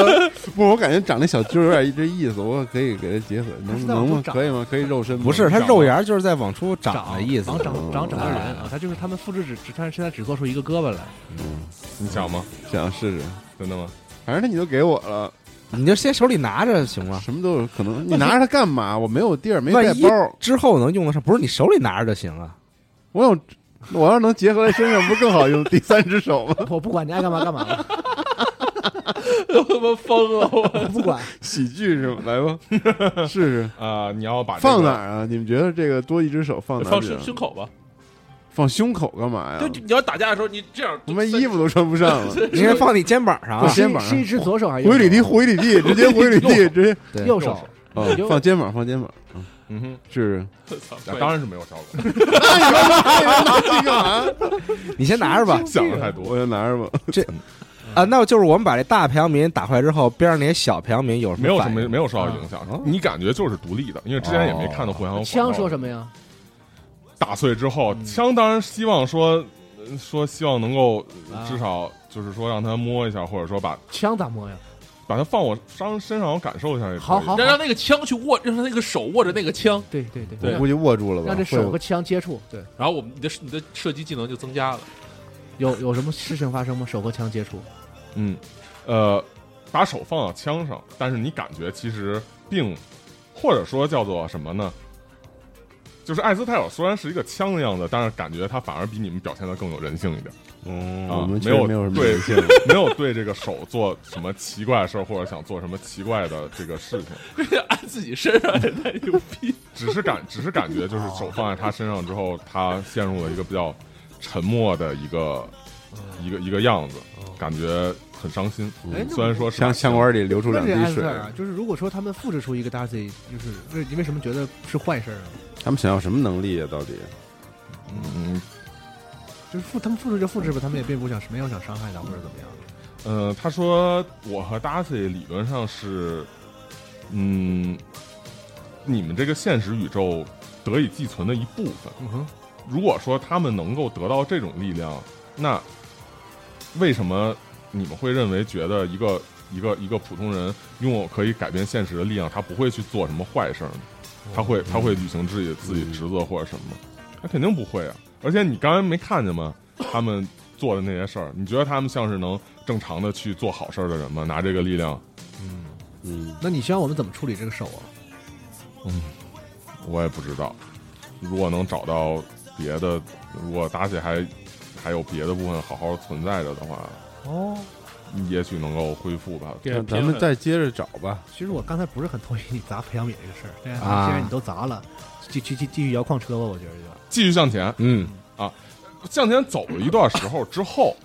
不是我感觉长那小揪儿有点这意思，我可以给它结合，能能吗？可以吗？可以肉身吗？
不是，它肉芽就是在往出长
长
的意思
往。长长整个人
哎
啊，他就是他们复制只只，但是现在只做出一个胳膊来。
嗯你想吗？
想试试，
真的吗？
反正他你都给我了，<laughs>
你就先手里拿着行吗？
什么都有可能。你拿着它干嘛？我没有地儿，没带包。
之后能用得上，不是你手里拿着就行啊。
我有，我要是能结合在身上，不是更好用 <laughs> 第三只手吗？
我不管你爱干嘛干嘛吧，<laughs>
都他妈疯了！我
我不管。
喜剧是吗？来吧，试试。
啊、你要把、这个、
放哪儿啊？你们觉得这个多一只手放哪
放胸胸口吧。
放胸口干嘛呀
对，？你要打架的时候，你这样，
我们衣服都穿不上了。
你应该放你肩膀上啊。
肩膀
是是一只左手还
回礼地，回礼地，直接回礼地，直接
右手？
哦，放肩膀，放肩膀，嗯
嗯哼，
是。<laughs>
当然是没有效果，
这干嘛？
你先拿着吧。<laughs>
想的太多。
我先拿着吧。
这啊，那就是我们把这大培养皿打坏之后，边上那些小培养皿有什么
没有什么没有受到影响，
哦
你感觉就是独立的，因为之前也没看到互相有
枪说什么呀？
打碎之后，
嗯
枪当然希望说呃说希望能够
啊
至少就是说让他摸一下，或者说把
枪咋摸呀？
把它放我伤身上，我感受一下也可以。
好好
让让那个枪去握，让他那个手握着那个枪，
对对对
对
我估计握住了吧？
让这手和枪接触，对，
然后我们你的你的射击技能就增加了。
有有什么事情发生吗？手和枪接触，
嗯，呃，把手放到枪上，但是你感觉其实并，或者说叫做什么呢？就是艾斯泰尔虽然是一个枪的样子，但是感觉他反而比你们表现的更有人性一点，
嗯
啊
我们
没有
没有什么
对
人性。<laughs>
没有对这个手做什么奇怪的事儿，或者想做什么奇怪的这个事情，
这按自己身上也太牛逼。<laughs>
只是感只是感觉就是手放在他身上之后，他陷入了一个比较沉默的一个一个一个样子，感觉很伤心。虽然说是
枪枪管里流出两滴水
啊，就是如果说他们复制出一个 Darcy，就是为你为什么觉得是坏事儿呢？
他们想要什么能力啊？到底？
嗯
就是复他们复制就复制吧，他们也并不想没有想伤害他或者怎么样。
呃，他说我和 Darcy 理论上是，嗯，你们这个现实宇宙得以寄存的一部分。
嗯哼，
如果说他们能够得到这种力量，那为什么你们会认为觉得一个一个一个普通人拥有可以改变现实的力量，他不会去做什么坏事儿呢？他会他会履行自己自己职责或者什么吗？他肯定不会啊！而且你刚才没看见吗？他们做的那些事儿，你觉得他们像是能正常的去做好事儿的人吗？拿这个力量，
嗯嗯，
那你希望我们怎么处理这个手啊？
嗯我也不知道。如果能找到别的，如果打起还还有别的部分好好存在着的话，
哦，
也许能够恢复吧。
对咱们再接着找吧。
其实我刚才不是很同意你砸培养皿这个事儿，但是
啊
既然你都砸了，继继继继续摇矿车吧，我觉得就。
继续向前，
嗯啊
向前走了一段时候之后，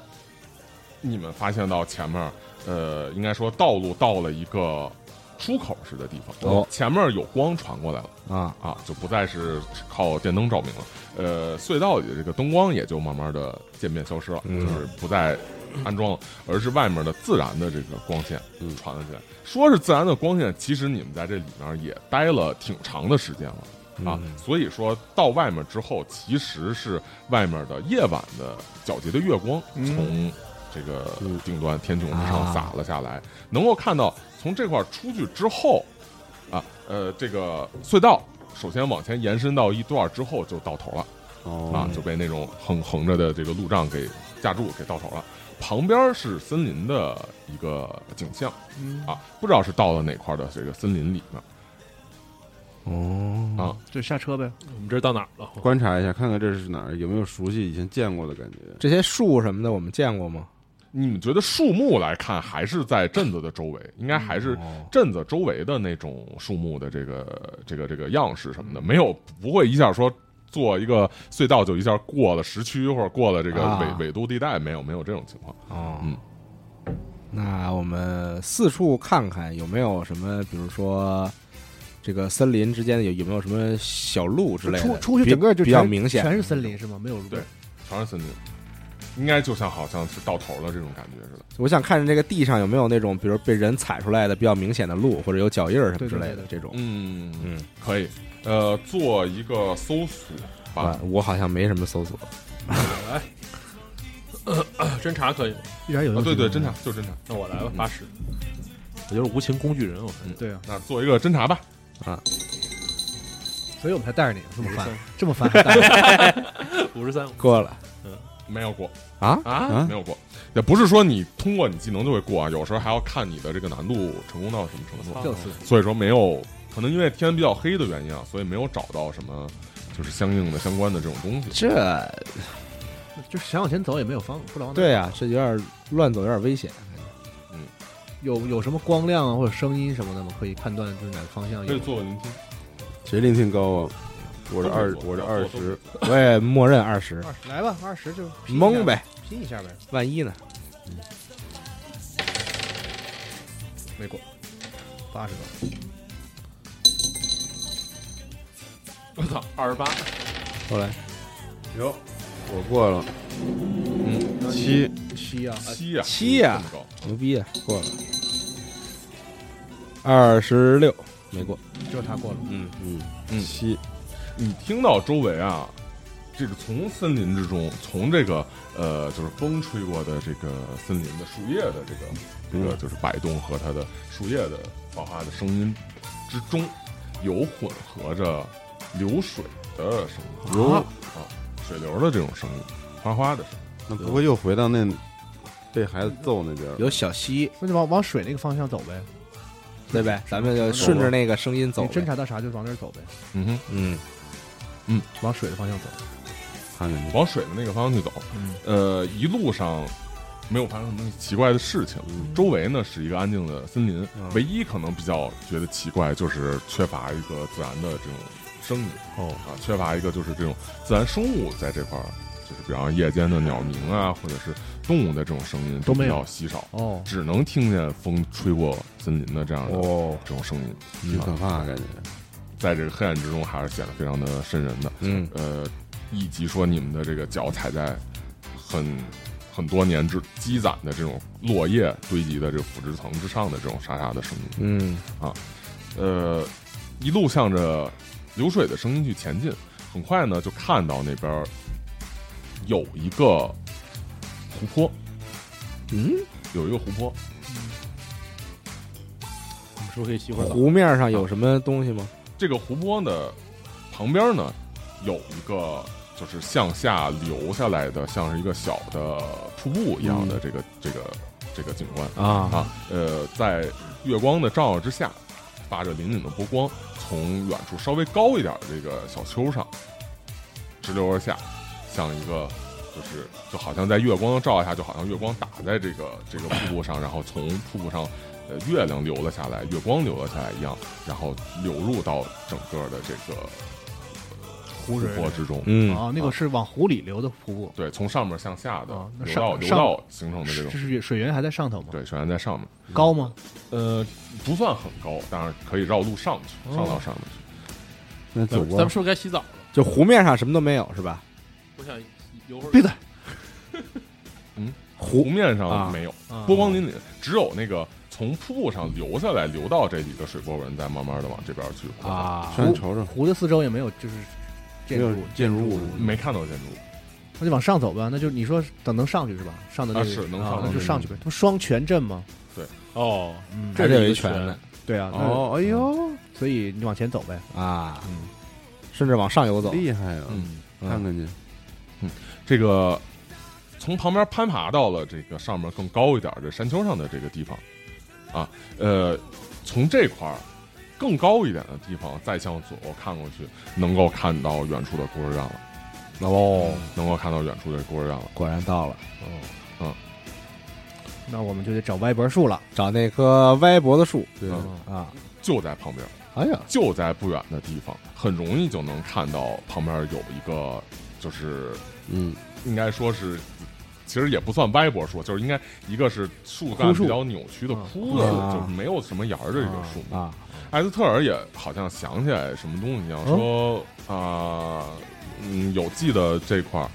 你们发现到前面，呃，应该说道路到了一个出口式的地方，
哦
前面有光传过来了。
啊
啊，就不再是靠电灯照明了。呃，隧道里的这个灯光也就慢慢的渐变消失了，
嗯
就是不再安装了，而是外面的自然的这个光线
嗯
传了进来。说是自然的光线，其实你们在这里面也待了挺长的时间了。啊，
嗯
所以说到外面之后，其实是外面的夜晚的皎洁的月光从这个
嗯
顶端天穹之上
啊
洒了下来，能够看到从这块出去之后，啊，呃，这个隧道首先往前延伸到一段之后就到头了
哦
啊，就被那种横横着的这个路障给架住，给到头了。旁边是森林的一个景象
嗯
啊，不知道是到了哪块的这个森林里面
哦
啊，
就下车呗。
我们这到哪儿了？
观察一下，看看这是哪儿，有没有熟悉以前见过的感觉？
这些树什么的我们见过吗？
你们觉得树木来看，还是在镇子的周围，应该还是镇子周围的那种树木的这个这个这个样式什么的，没有不会一下说做一个隧道就一下过了时区或者过了这个
啊
纬纬度地带，没有没有这种情况。
哦，
嗯，
那我们四处看看有没有什么，比如说这个森林之间有有没有什么小路之类的，
出出去
比
整个就
比较明显，
全是森林是吗？没有路。
对全是森林，应该就像好像是到头了这种感觉似的。
我想看着这个地上有没有那种，比如被人踩出来的比较明显的路，或者有脚印儿什么之
对对对对
类的这种。
嗯
嗯，
可以，呃，做一个搜索吧
啊。，我好像没什么搜索。
来，侦查可以吗？
啊，
一点有用。
对对，侦查。就侦查。
那我来吧，八十。我就是无情工具人，我看
对啊，
那做一个侦查吧。
啊所以我们才带着你这么翻这么翻
五十三 <laughs>
过了
没有过
啊，
啊，
啊
没有过，也不是说你通过你技能就会过啊，有时候还要看你的这个难度成功到什么程度。
你，就是
所以说没有，可能因为天比较黑的原因啊，所以没有找到什么就是相应的相关的这种东西。
这
就是想往前走也没有方，不知道哪
对啊、这有点乱走，有点危险。
嗯有有什么光亮啊或者声音什么的吗？可以判断就是哪个方向
可以
有。
做个聆听，
谁聆听高啊？我是二我这
做都可以
二十，
我也默认二十，
来吧，二十就
蒙，呗，
拼一下呗，
万一呢？
没过，八十个。
我操，二十八，
后来
哟，我过了，
嗯，
七，
七呀，
七呀，
七呀牛逼呀，过了二十六没过，
就是他过了。
嗯
嗯
嗯
七，
你听到周围啊这个从森林之中，从这个呃，就是风吹过的这个森林的树叶的这个这个就是摆动和它的树叶的哗哗的声音之中，有混合着流水的声音，流啊水流的这种声音，哗哗的声音。
那不会又回到那被孩子揍那边？
有小溪，
那就往往水那个方向走呗。
对呗？咱们就顺着那个声音走
你。侦查到啥就往哪儿走呗，
嗯哼，
嗯，
往水的方向走。
看见去，
往水的那个方向去走。
嗯，
呃，一路上没有发生什么奇怪的事情，周围呢是一个安静的森林，
嗯
唯一可能比较觉得奇怪就是缺乏一个自然的这种声音
哦
啊，缺乏一个就是这种自然生物在这块儿，就是比方夜间的鸟鸣啊，或者是动物的这种声音
都没有
比较稀少，
哦，
只能听见风吹过森林的这样的
哦，
这种声音，
挺可怕，感觉。
在这个黑暗之中还是显得非常的瘆人的。
嗯，
呃，以及说你们的这个脚踩在很很多年之积攒的这种落叶堆积的这个腐殖层之上的这种沙沙的声音，
嗯，啊
呃，一路向着流水的声音去前进，很快呢就看到那边有一个湖泊，
嗯，
有一个湖泊，
我们是不是可以熄火早？
湖面上有什么东西吗？
这个湖泊的旁边呢有一个就是向下流下来的，像是一个小的瀑布一样的这个、这个这个景观。
啊
啊，呃，在月光的照耀之下，发着粼粼的波光，从远处稍微高一点的这个小丘上直流而下，像一个就是就好像在月光的照耀下，就好像月光打在这个这个瀑布上，然后从瀑布上呃月亮流了下来，月光流了下来一样，然后流入到整个的这个湖
水
泊之中。
嗯
啊，那个是往湖里流的瀑布，
对，从上面向下的流到流到形成的这种
这，是水源还在上头吗？
对，水源在上面。
高吗？
呃，不算很高，当然可以绕路上去，上到上面去。
那走过
咱们是不是该洗澡了？
就湖面上什么都没有是吧？
我想游会儿。
闭嘴！<laughs>
嗯湖面
啊
上没有，
啊
波光粼粼，只有那个从瀑布上流下来，流到这几个水波纹，再慢慢的往这边去扩散。
啊，
上去瞅瞅，
湖的四周也没有就是建筑，
建筑物，
没看到建筑物，
那就往上走吧。那就你说等能上去是吧？上的那个
啊是能上
啊
那
就上去呗。它不双泉镇吗？
对哦，
嗯，
这里有
是一个泉
呢
对啊。
哦，哎呦，
所以你往前走呗。
啊，
嗯
甚至往上游走。
厉害啊！
嗯，
看看去，嗯
这个从旁边攀爬到了这个上面更高一点的山丘上的这个地方，啊，呃，从这块儿更高一点的地方再向左看过去，能够看到远处的孤儿院了。
哦，
能够看到远处的孤儿院了。
果然到了，嗯
那我们就得找歪脖树了。
找那棵歪脖子树
对，
嗯
啊。
就在旁边，
哎呀，
就在不远的地方，很容易就能看到旁边有一个，就是
嗯，
应该说是，其实也不算歪脖树，就是应该一个是树干比较扭曲的
啊
枯树，
啊
就是没有什么芽儿的一个树木。
啊，
艾斯特尔也好像想起来什么东西一样，说啊、嗯，有记得这块儿，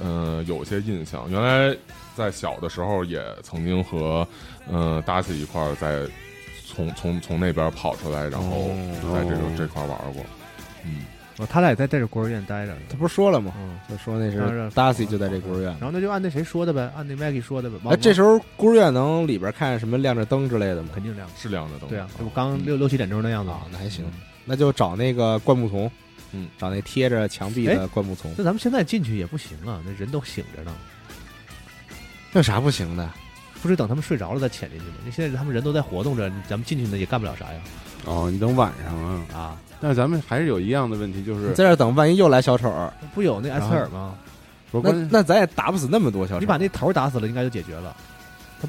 嗯、有些印象。原来在小的时候也曾经和嗯、呃、达西一块儿在从从从那边跑出来，然后
哦
在这个、
哦
这块玩过。嗯，
哦他俩也在这个孤儿院待着呢。
他不是说了吗？
嗯，
就说那
当
是
然
Darcy 就在这孤儿院
然。后那就按那谁说的呗，按那 Maggie 说的呗。
哎，这时候孤儿院能里边看什么亮着灯之类的吗？
肯定亮。
是亮着灯。
对啊，这不刚六六七点钟那样子
啊，那还行，那就找那个灌木丛，
嗯，
找那贴着墙壁的灌木丛，
那咱们现在进去也不行啊，那人都醒着呢，
有啥不行的？
不是等他们睡着了再潜进去吗？那现在他们人都在活动着，咱们进去呢也干不了啥呀。
哦，你等晚上啊。
啊，
但是咱们还是有一样的问题，就是
在这儿等，万一又来小丑儿，
不有那艾斯特尔吗？
那
不是关，
那咱也打不死那么多小丑。
你把那头打死了，应该就解决了。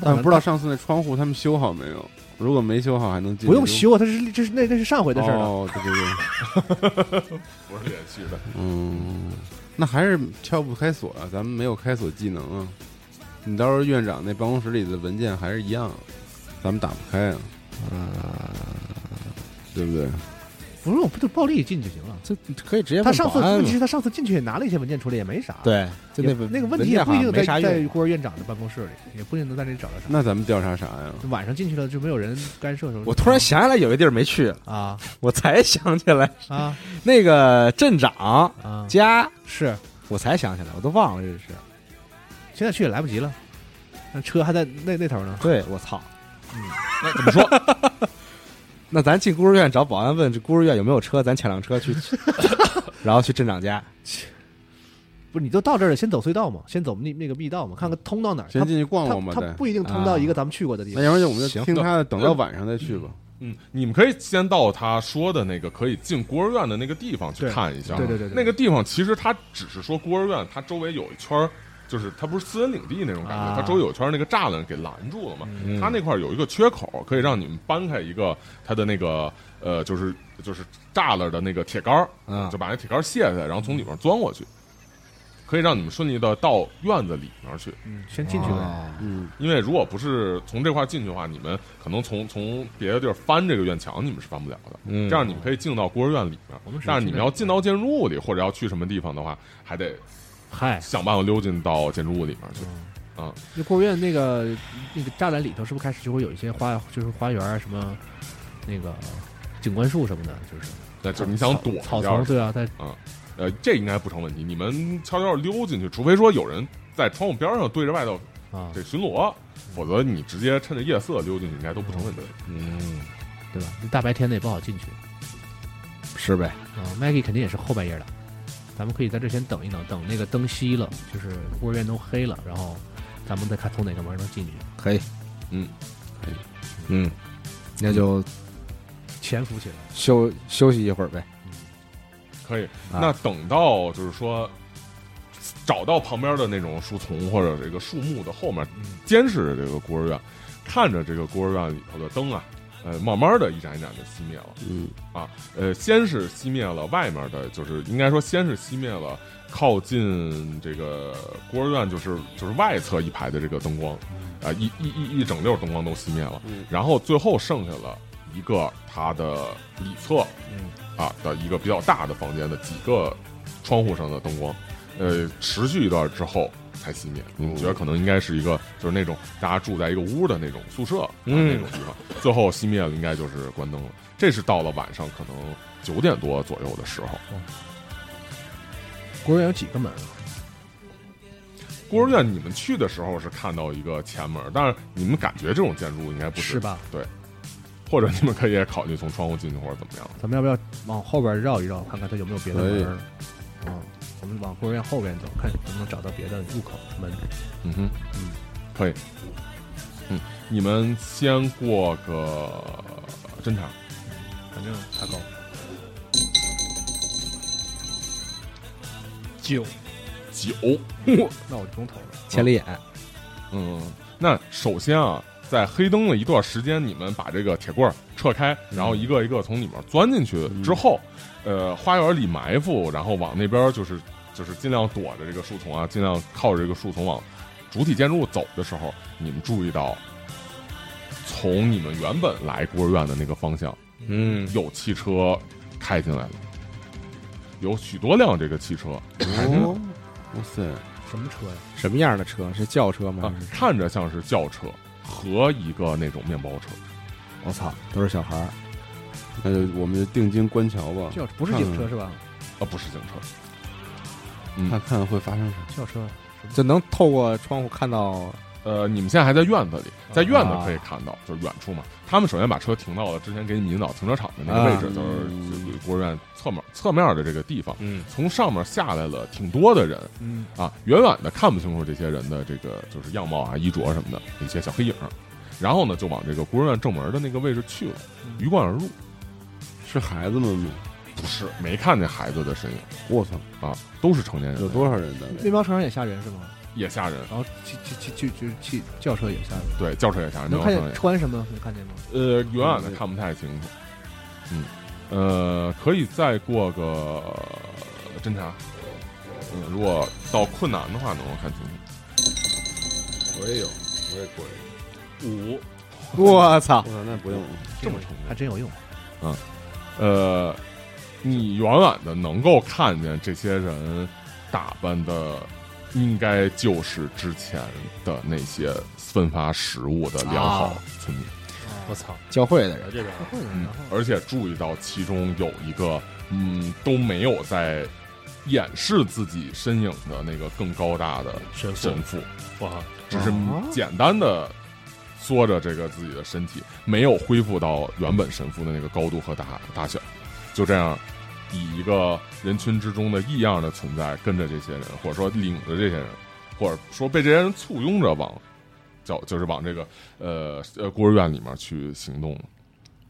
但不知道上次那窗户他们修好没有？如果没修好，还能进。
不用。修啊，他是这是那那是上回的事儿了。
哦，对对对，<laughs>
不是连续的。
嗯，那还是撬不开锁啊，咱们没有开锁技能啊。你到时候院长那办公室里的文件还是一样，咱们打不开啊，对不对？
不用，不就暴力进就行了。
这可以直接
他上次
问
题是他上次进去也拿了一些文件出来，也没啥。，
对，就那
也那个问题也不一定
没啥
在在。孤儿院长的办公室里，也不一定能在那里找到啥。
那咱们调查啥呀？
晚上进去了就没有人干涉的时候，
我突然想起来有一地儿没去，
啊
我才想起来，
啊 <laughs>
那个镇长
啊
家
是
我才想起来，我都忘了这是。
现在去也来不及了，那车还在那那头呢。
对，我操！
嗯那怎么说？<laughs> <laughs>
那咱进孤儿院找保安问这孤儿院有没有车，咱抢辆车去，<laughs> 然后去镇长家。
不是你都到这儿了，先走隧道嘛，先走那那个密道嘛，看看通到哪儿。
先进去逛逛吧，再。
他他不一定通到一个咱们去过的地方。
那要不然就我们就
行
听他的，等到晚上再去吧。
嗯，你们可以先到他说的那个可以进孤儿院的那个地方去看一下。
对对对对
那个地方其实他只是说孤儿院，它周围有一圈儿，就是它不是私人领地那种感觉，
啊
它周围有一圈儿那个栅栏给拦住了嘛。
嗯
它那块儿有一个缺口，可以让你们搬开一个它的那个呃，就是就是栅栏的那个铁杆儿，
嗯
就把那铁杆卸下来，然后从里面钻过去，可以让你们顺利的到院子里面去。
嗯，先进去呗。
哦
嗯，
因为如果不是从这块进去的话，你们可能从从别的地儿翻这个院墙，你们是翻不了的。
嗯
这样你们可以进到孤儿院里面。
我们
但是你们要进到建筑物里，或者要去什么地方的话，还得
嗨，
想办法溜进到建筑物里面去。
那孤儿院那个那个栅栏里头，是不是开始就会有一些花，就是花园啊什么那个景观树什么的，就是
那就是你想躲
草丛，对啊，在啊
呃，这应该不成问题。你们悄悄溜进去，除非说有人在窗户边上对着外头
啊，
这巡逻，否则你直接趁着夜色溜进去，应该都不成问题。
嗯，
对吧？那大白天的也不好进去
是呗。
啊。Maggie 肯定也是后半夜的，咱们可以在这先等一等，等那个灯熄了，就是孤儿院都黑了，然后咱们再看从哪个门能进去，
可以，
嗯，
可以，
嗯，那就
潜伏起来。
休休息一会儿呗。
可以。
啊
那等到就是说找到旁边的那种树丛或者这个树木的后面，监视着这个孤儿院，看着这个孤儿院里头的灯啊，呃，慢慢的一盏一盏的熄灭了。
嗯，啊
呃，先是熄灭了外面的，就是应该说先是熄灭了靠近这个孤儿院，就是就是外侧一排的这个灯光，啊、一一一一整溜灯光都熄灭了，
嗯
然后最后剩下了一个它的里侧，
嗯
啊的一个比较大的房间的几个窗户上的灯光，呃，持续一段之后才熄灭。你们觉得可能应该是一个就是那种大家住在一个屋的那种宿舍、啊、
嗯
那种地方，最后熄灭了，应该就是关灯了。这是到了晚上可能九点多左右的时候。
孤儿院有几个门啊？
孤儿院你们去的时候是看到一个前门，但是你们感觉这种建筑应该不
是吧？
对，或者你们可以也考虑从窗户进去或者怎么样。
咱们要不要往后边绕一绕，看看它有没有别的门儿？嗯，我们往孤儿院后边走，看能不能找到别的入口门。
嗯哼，嗯，可以。嗯，你们先过个侦查。
反正他高。九，
九，
那我就不用投了。
千里眼，
嗯，那首先啊，在黑灯的一段时间，你们把这个铁棍儿撤开，然后一个一个从里面钻进去之后，呃，花园里埋伏，然后往那边就是就是尽量躲着这个树丛啊，尽量靠着这个树丛往主体建筑物走的时候，你们注意到，从你们原本来孤儿院的那个方向，
嗯，
有汽车开进来了，有许多辆这个汽车开进来了。
哦，哇塞，
什么车呀？
什么样的车？是轿车吗？
啊，看着像是轿车和一个那种面包车。
我操，都是小孩儿。
那就我们就定睛观瞧吧，
轿不是警车是吧？
啊，不是警车，嗯
看看会发生什么。
轿车。
就能透过窗户看到
呃，你们现在还在院子里，在院子
啊
可以看到，就是远处嘛。他们首先把车停到了之前给你们引导停车场的那个位置，
啊
就是
嗯
就是孤儿院侧面侧面的这个地方。
嗯
从上面下来了挺多的人
嗯，
啊，远远的看不清楚这些人的这个就是样貌啊、衣着什么的一些小黑影，然后呢就往这个孤儿院正门的那个位置去了，鱼贯而入。
是孩子们吗？
不是，没看见孩子的身影
我操，
啊，都是成年人，
有多少人呢？
面包车上也吓人是吗？
也吓人。
然后汽汽汽汽就是汽轿车也吓人。
对，轿车也吓人，
能看见穿什么？能看见吗？
呃，远远的看不太清楚。嗯，呃，可以再过个侦查。嗯，如果到困难的话，能够看清楚。
我也有，我也过一个
五，
我操。
我，操，那不用。
这么重。
还真有用。
呃，你远远的能够看见这些人打扮的，应该就是之前的那些分发食物的良好
啊。
村民。
我操，
教会的人，
这边
嗯，而且注意到其中有一个，嗯，都没有在掩饰自己身影的那个更高大的
神父，哇，
只是
哦
简单的缩着这个自己的身体，没有恢复到原本神父的那个高度和大大小，就这样以一个人群之中的异样的存在跟着这些人，或者说领着这些人，或者说被这些人簇拥着往。叫就是往这个呃呃孤儿院里面去行动，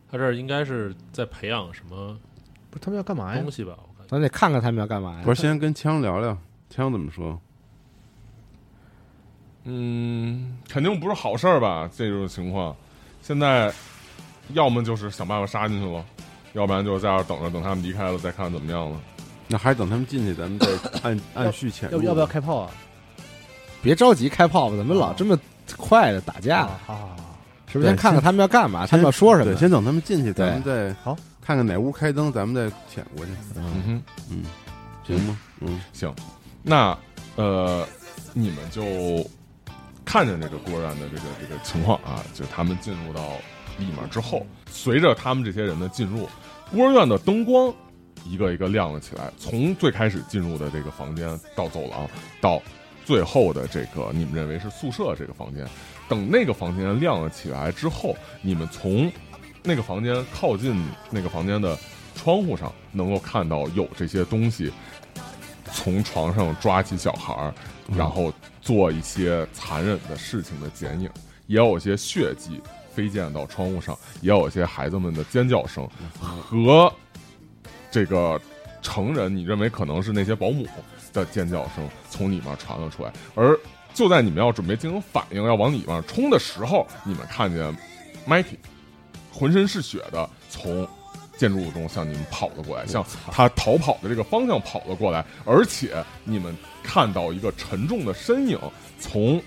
他这儿应该是在培养什么
不是他们要干嘛呀
东？西吧？
咱得看看他们要干嘛呀？
不是先跟枪聊聊，枪怎么说？
嗯，肯定不是好事儿吧？这种情况，现在要么就是想办法杀进去了，要不然就在这儿等着，等他们离开了再看怎么样了。
那还是等他们进去，咱们再 <laughs> 按按序潜入。
要不要不要开炮啊？
别着急开炮吧，怎么老这么快的打架？
啊，好好好，
是不是先看看他们要干嘛？他们要说什么
对，？先等他们进去，咱们再
好
看看哪屋开灯，咱们再潜过去。
嗯哼，
嗯，行吗？嗯，
行，那呃，你们就看见这个孤儿院的这个这个情况啊，就他们进入到里面之后，随着他们这些人的进入，孤儿院的灯光一个一个亮了起来，从最开始进入的这个房间到走廊到。最后的这个你们认为是宿舍这个房间，等那个房间亮了起来之后，你们从那个房间靠近那个房间的窗户上，能够看到有这些东西从床上抓起小孩儿，然后做一些残忍的事情的剪影，也有一些血迹飞溅到窗户上，也有一些孩子们的尖叫声和这个成人你认为可能是那些保姆的尖叫声从里面传了出来，而就在你们要准备进行反应，要往里面冲的时候，你们看见 Mikey 浑身是血的从建筑物中向你们跑了过来，向他逃跑的这个方向跑了过来，而且你们看到一个沉重的身影从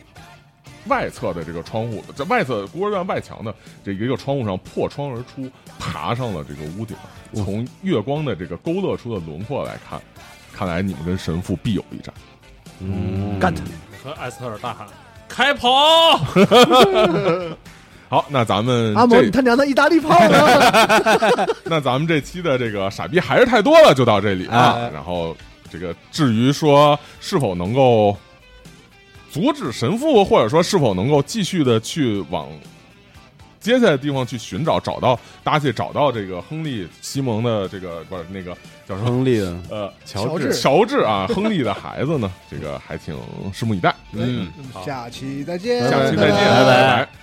外侧的这个窗户，在外侧孤儿院外墙的这一个窗户上破窗而出，爬上了这个屋顶。从月光的这个勾勒出的轮廓来看，看来你们跟神父必有一战。
嗯
干他！
和艾斯特尔大喊：“开跑！” <laughs>
好，那咱们
阿蒙，你他娘的意大利炮呢？<laughs>
那咱们这期的这个傻逼还是太多了，就到这里啊。
哎
然后这个至于说是否能够阻止神父，或者说是否能够继续的去往接下来的地方去寻找，找到搭去找到这个亨利·西蒙的这个不是那个叫什么
亨利的
呃
乔
治
乔治啊，亨利的孩子呢，这个还挺拭目以待。嗯，
下期再见，
下期再见，
拜拜
拜拜。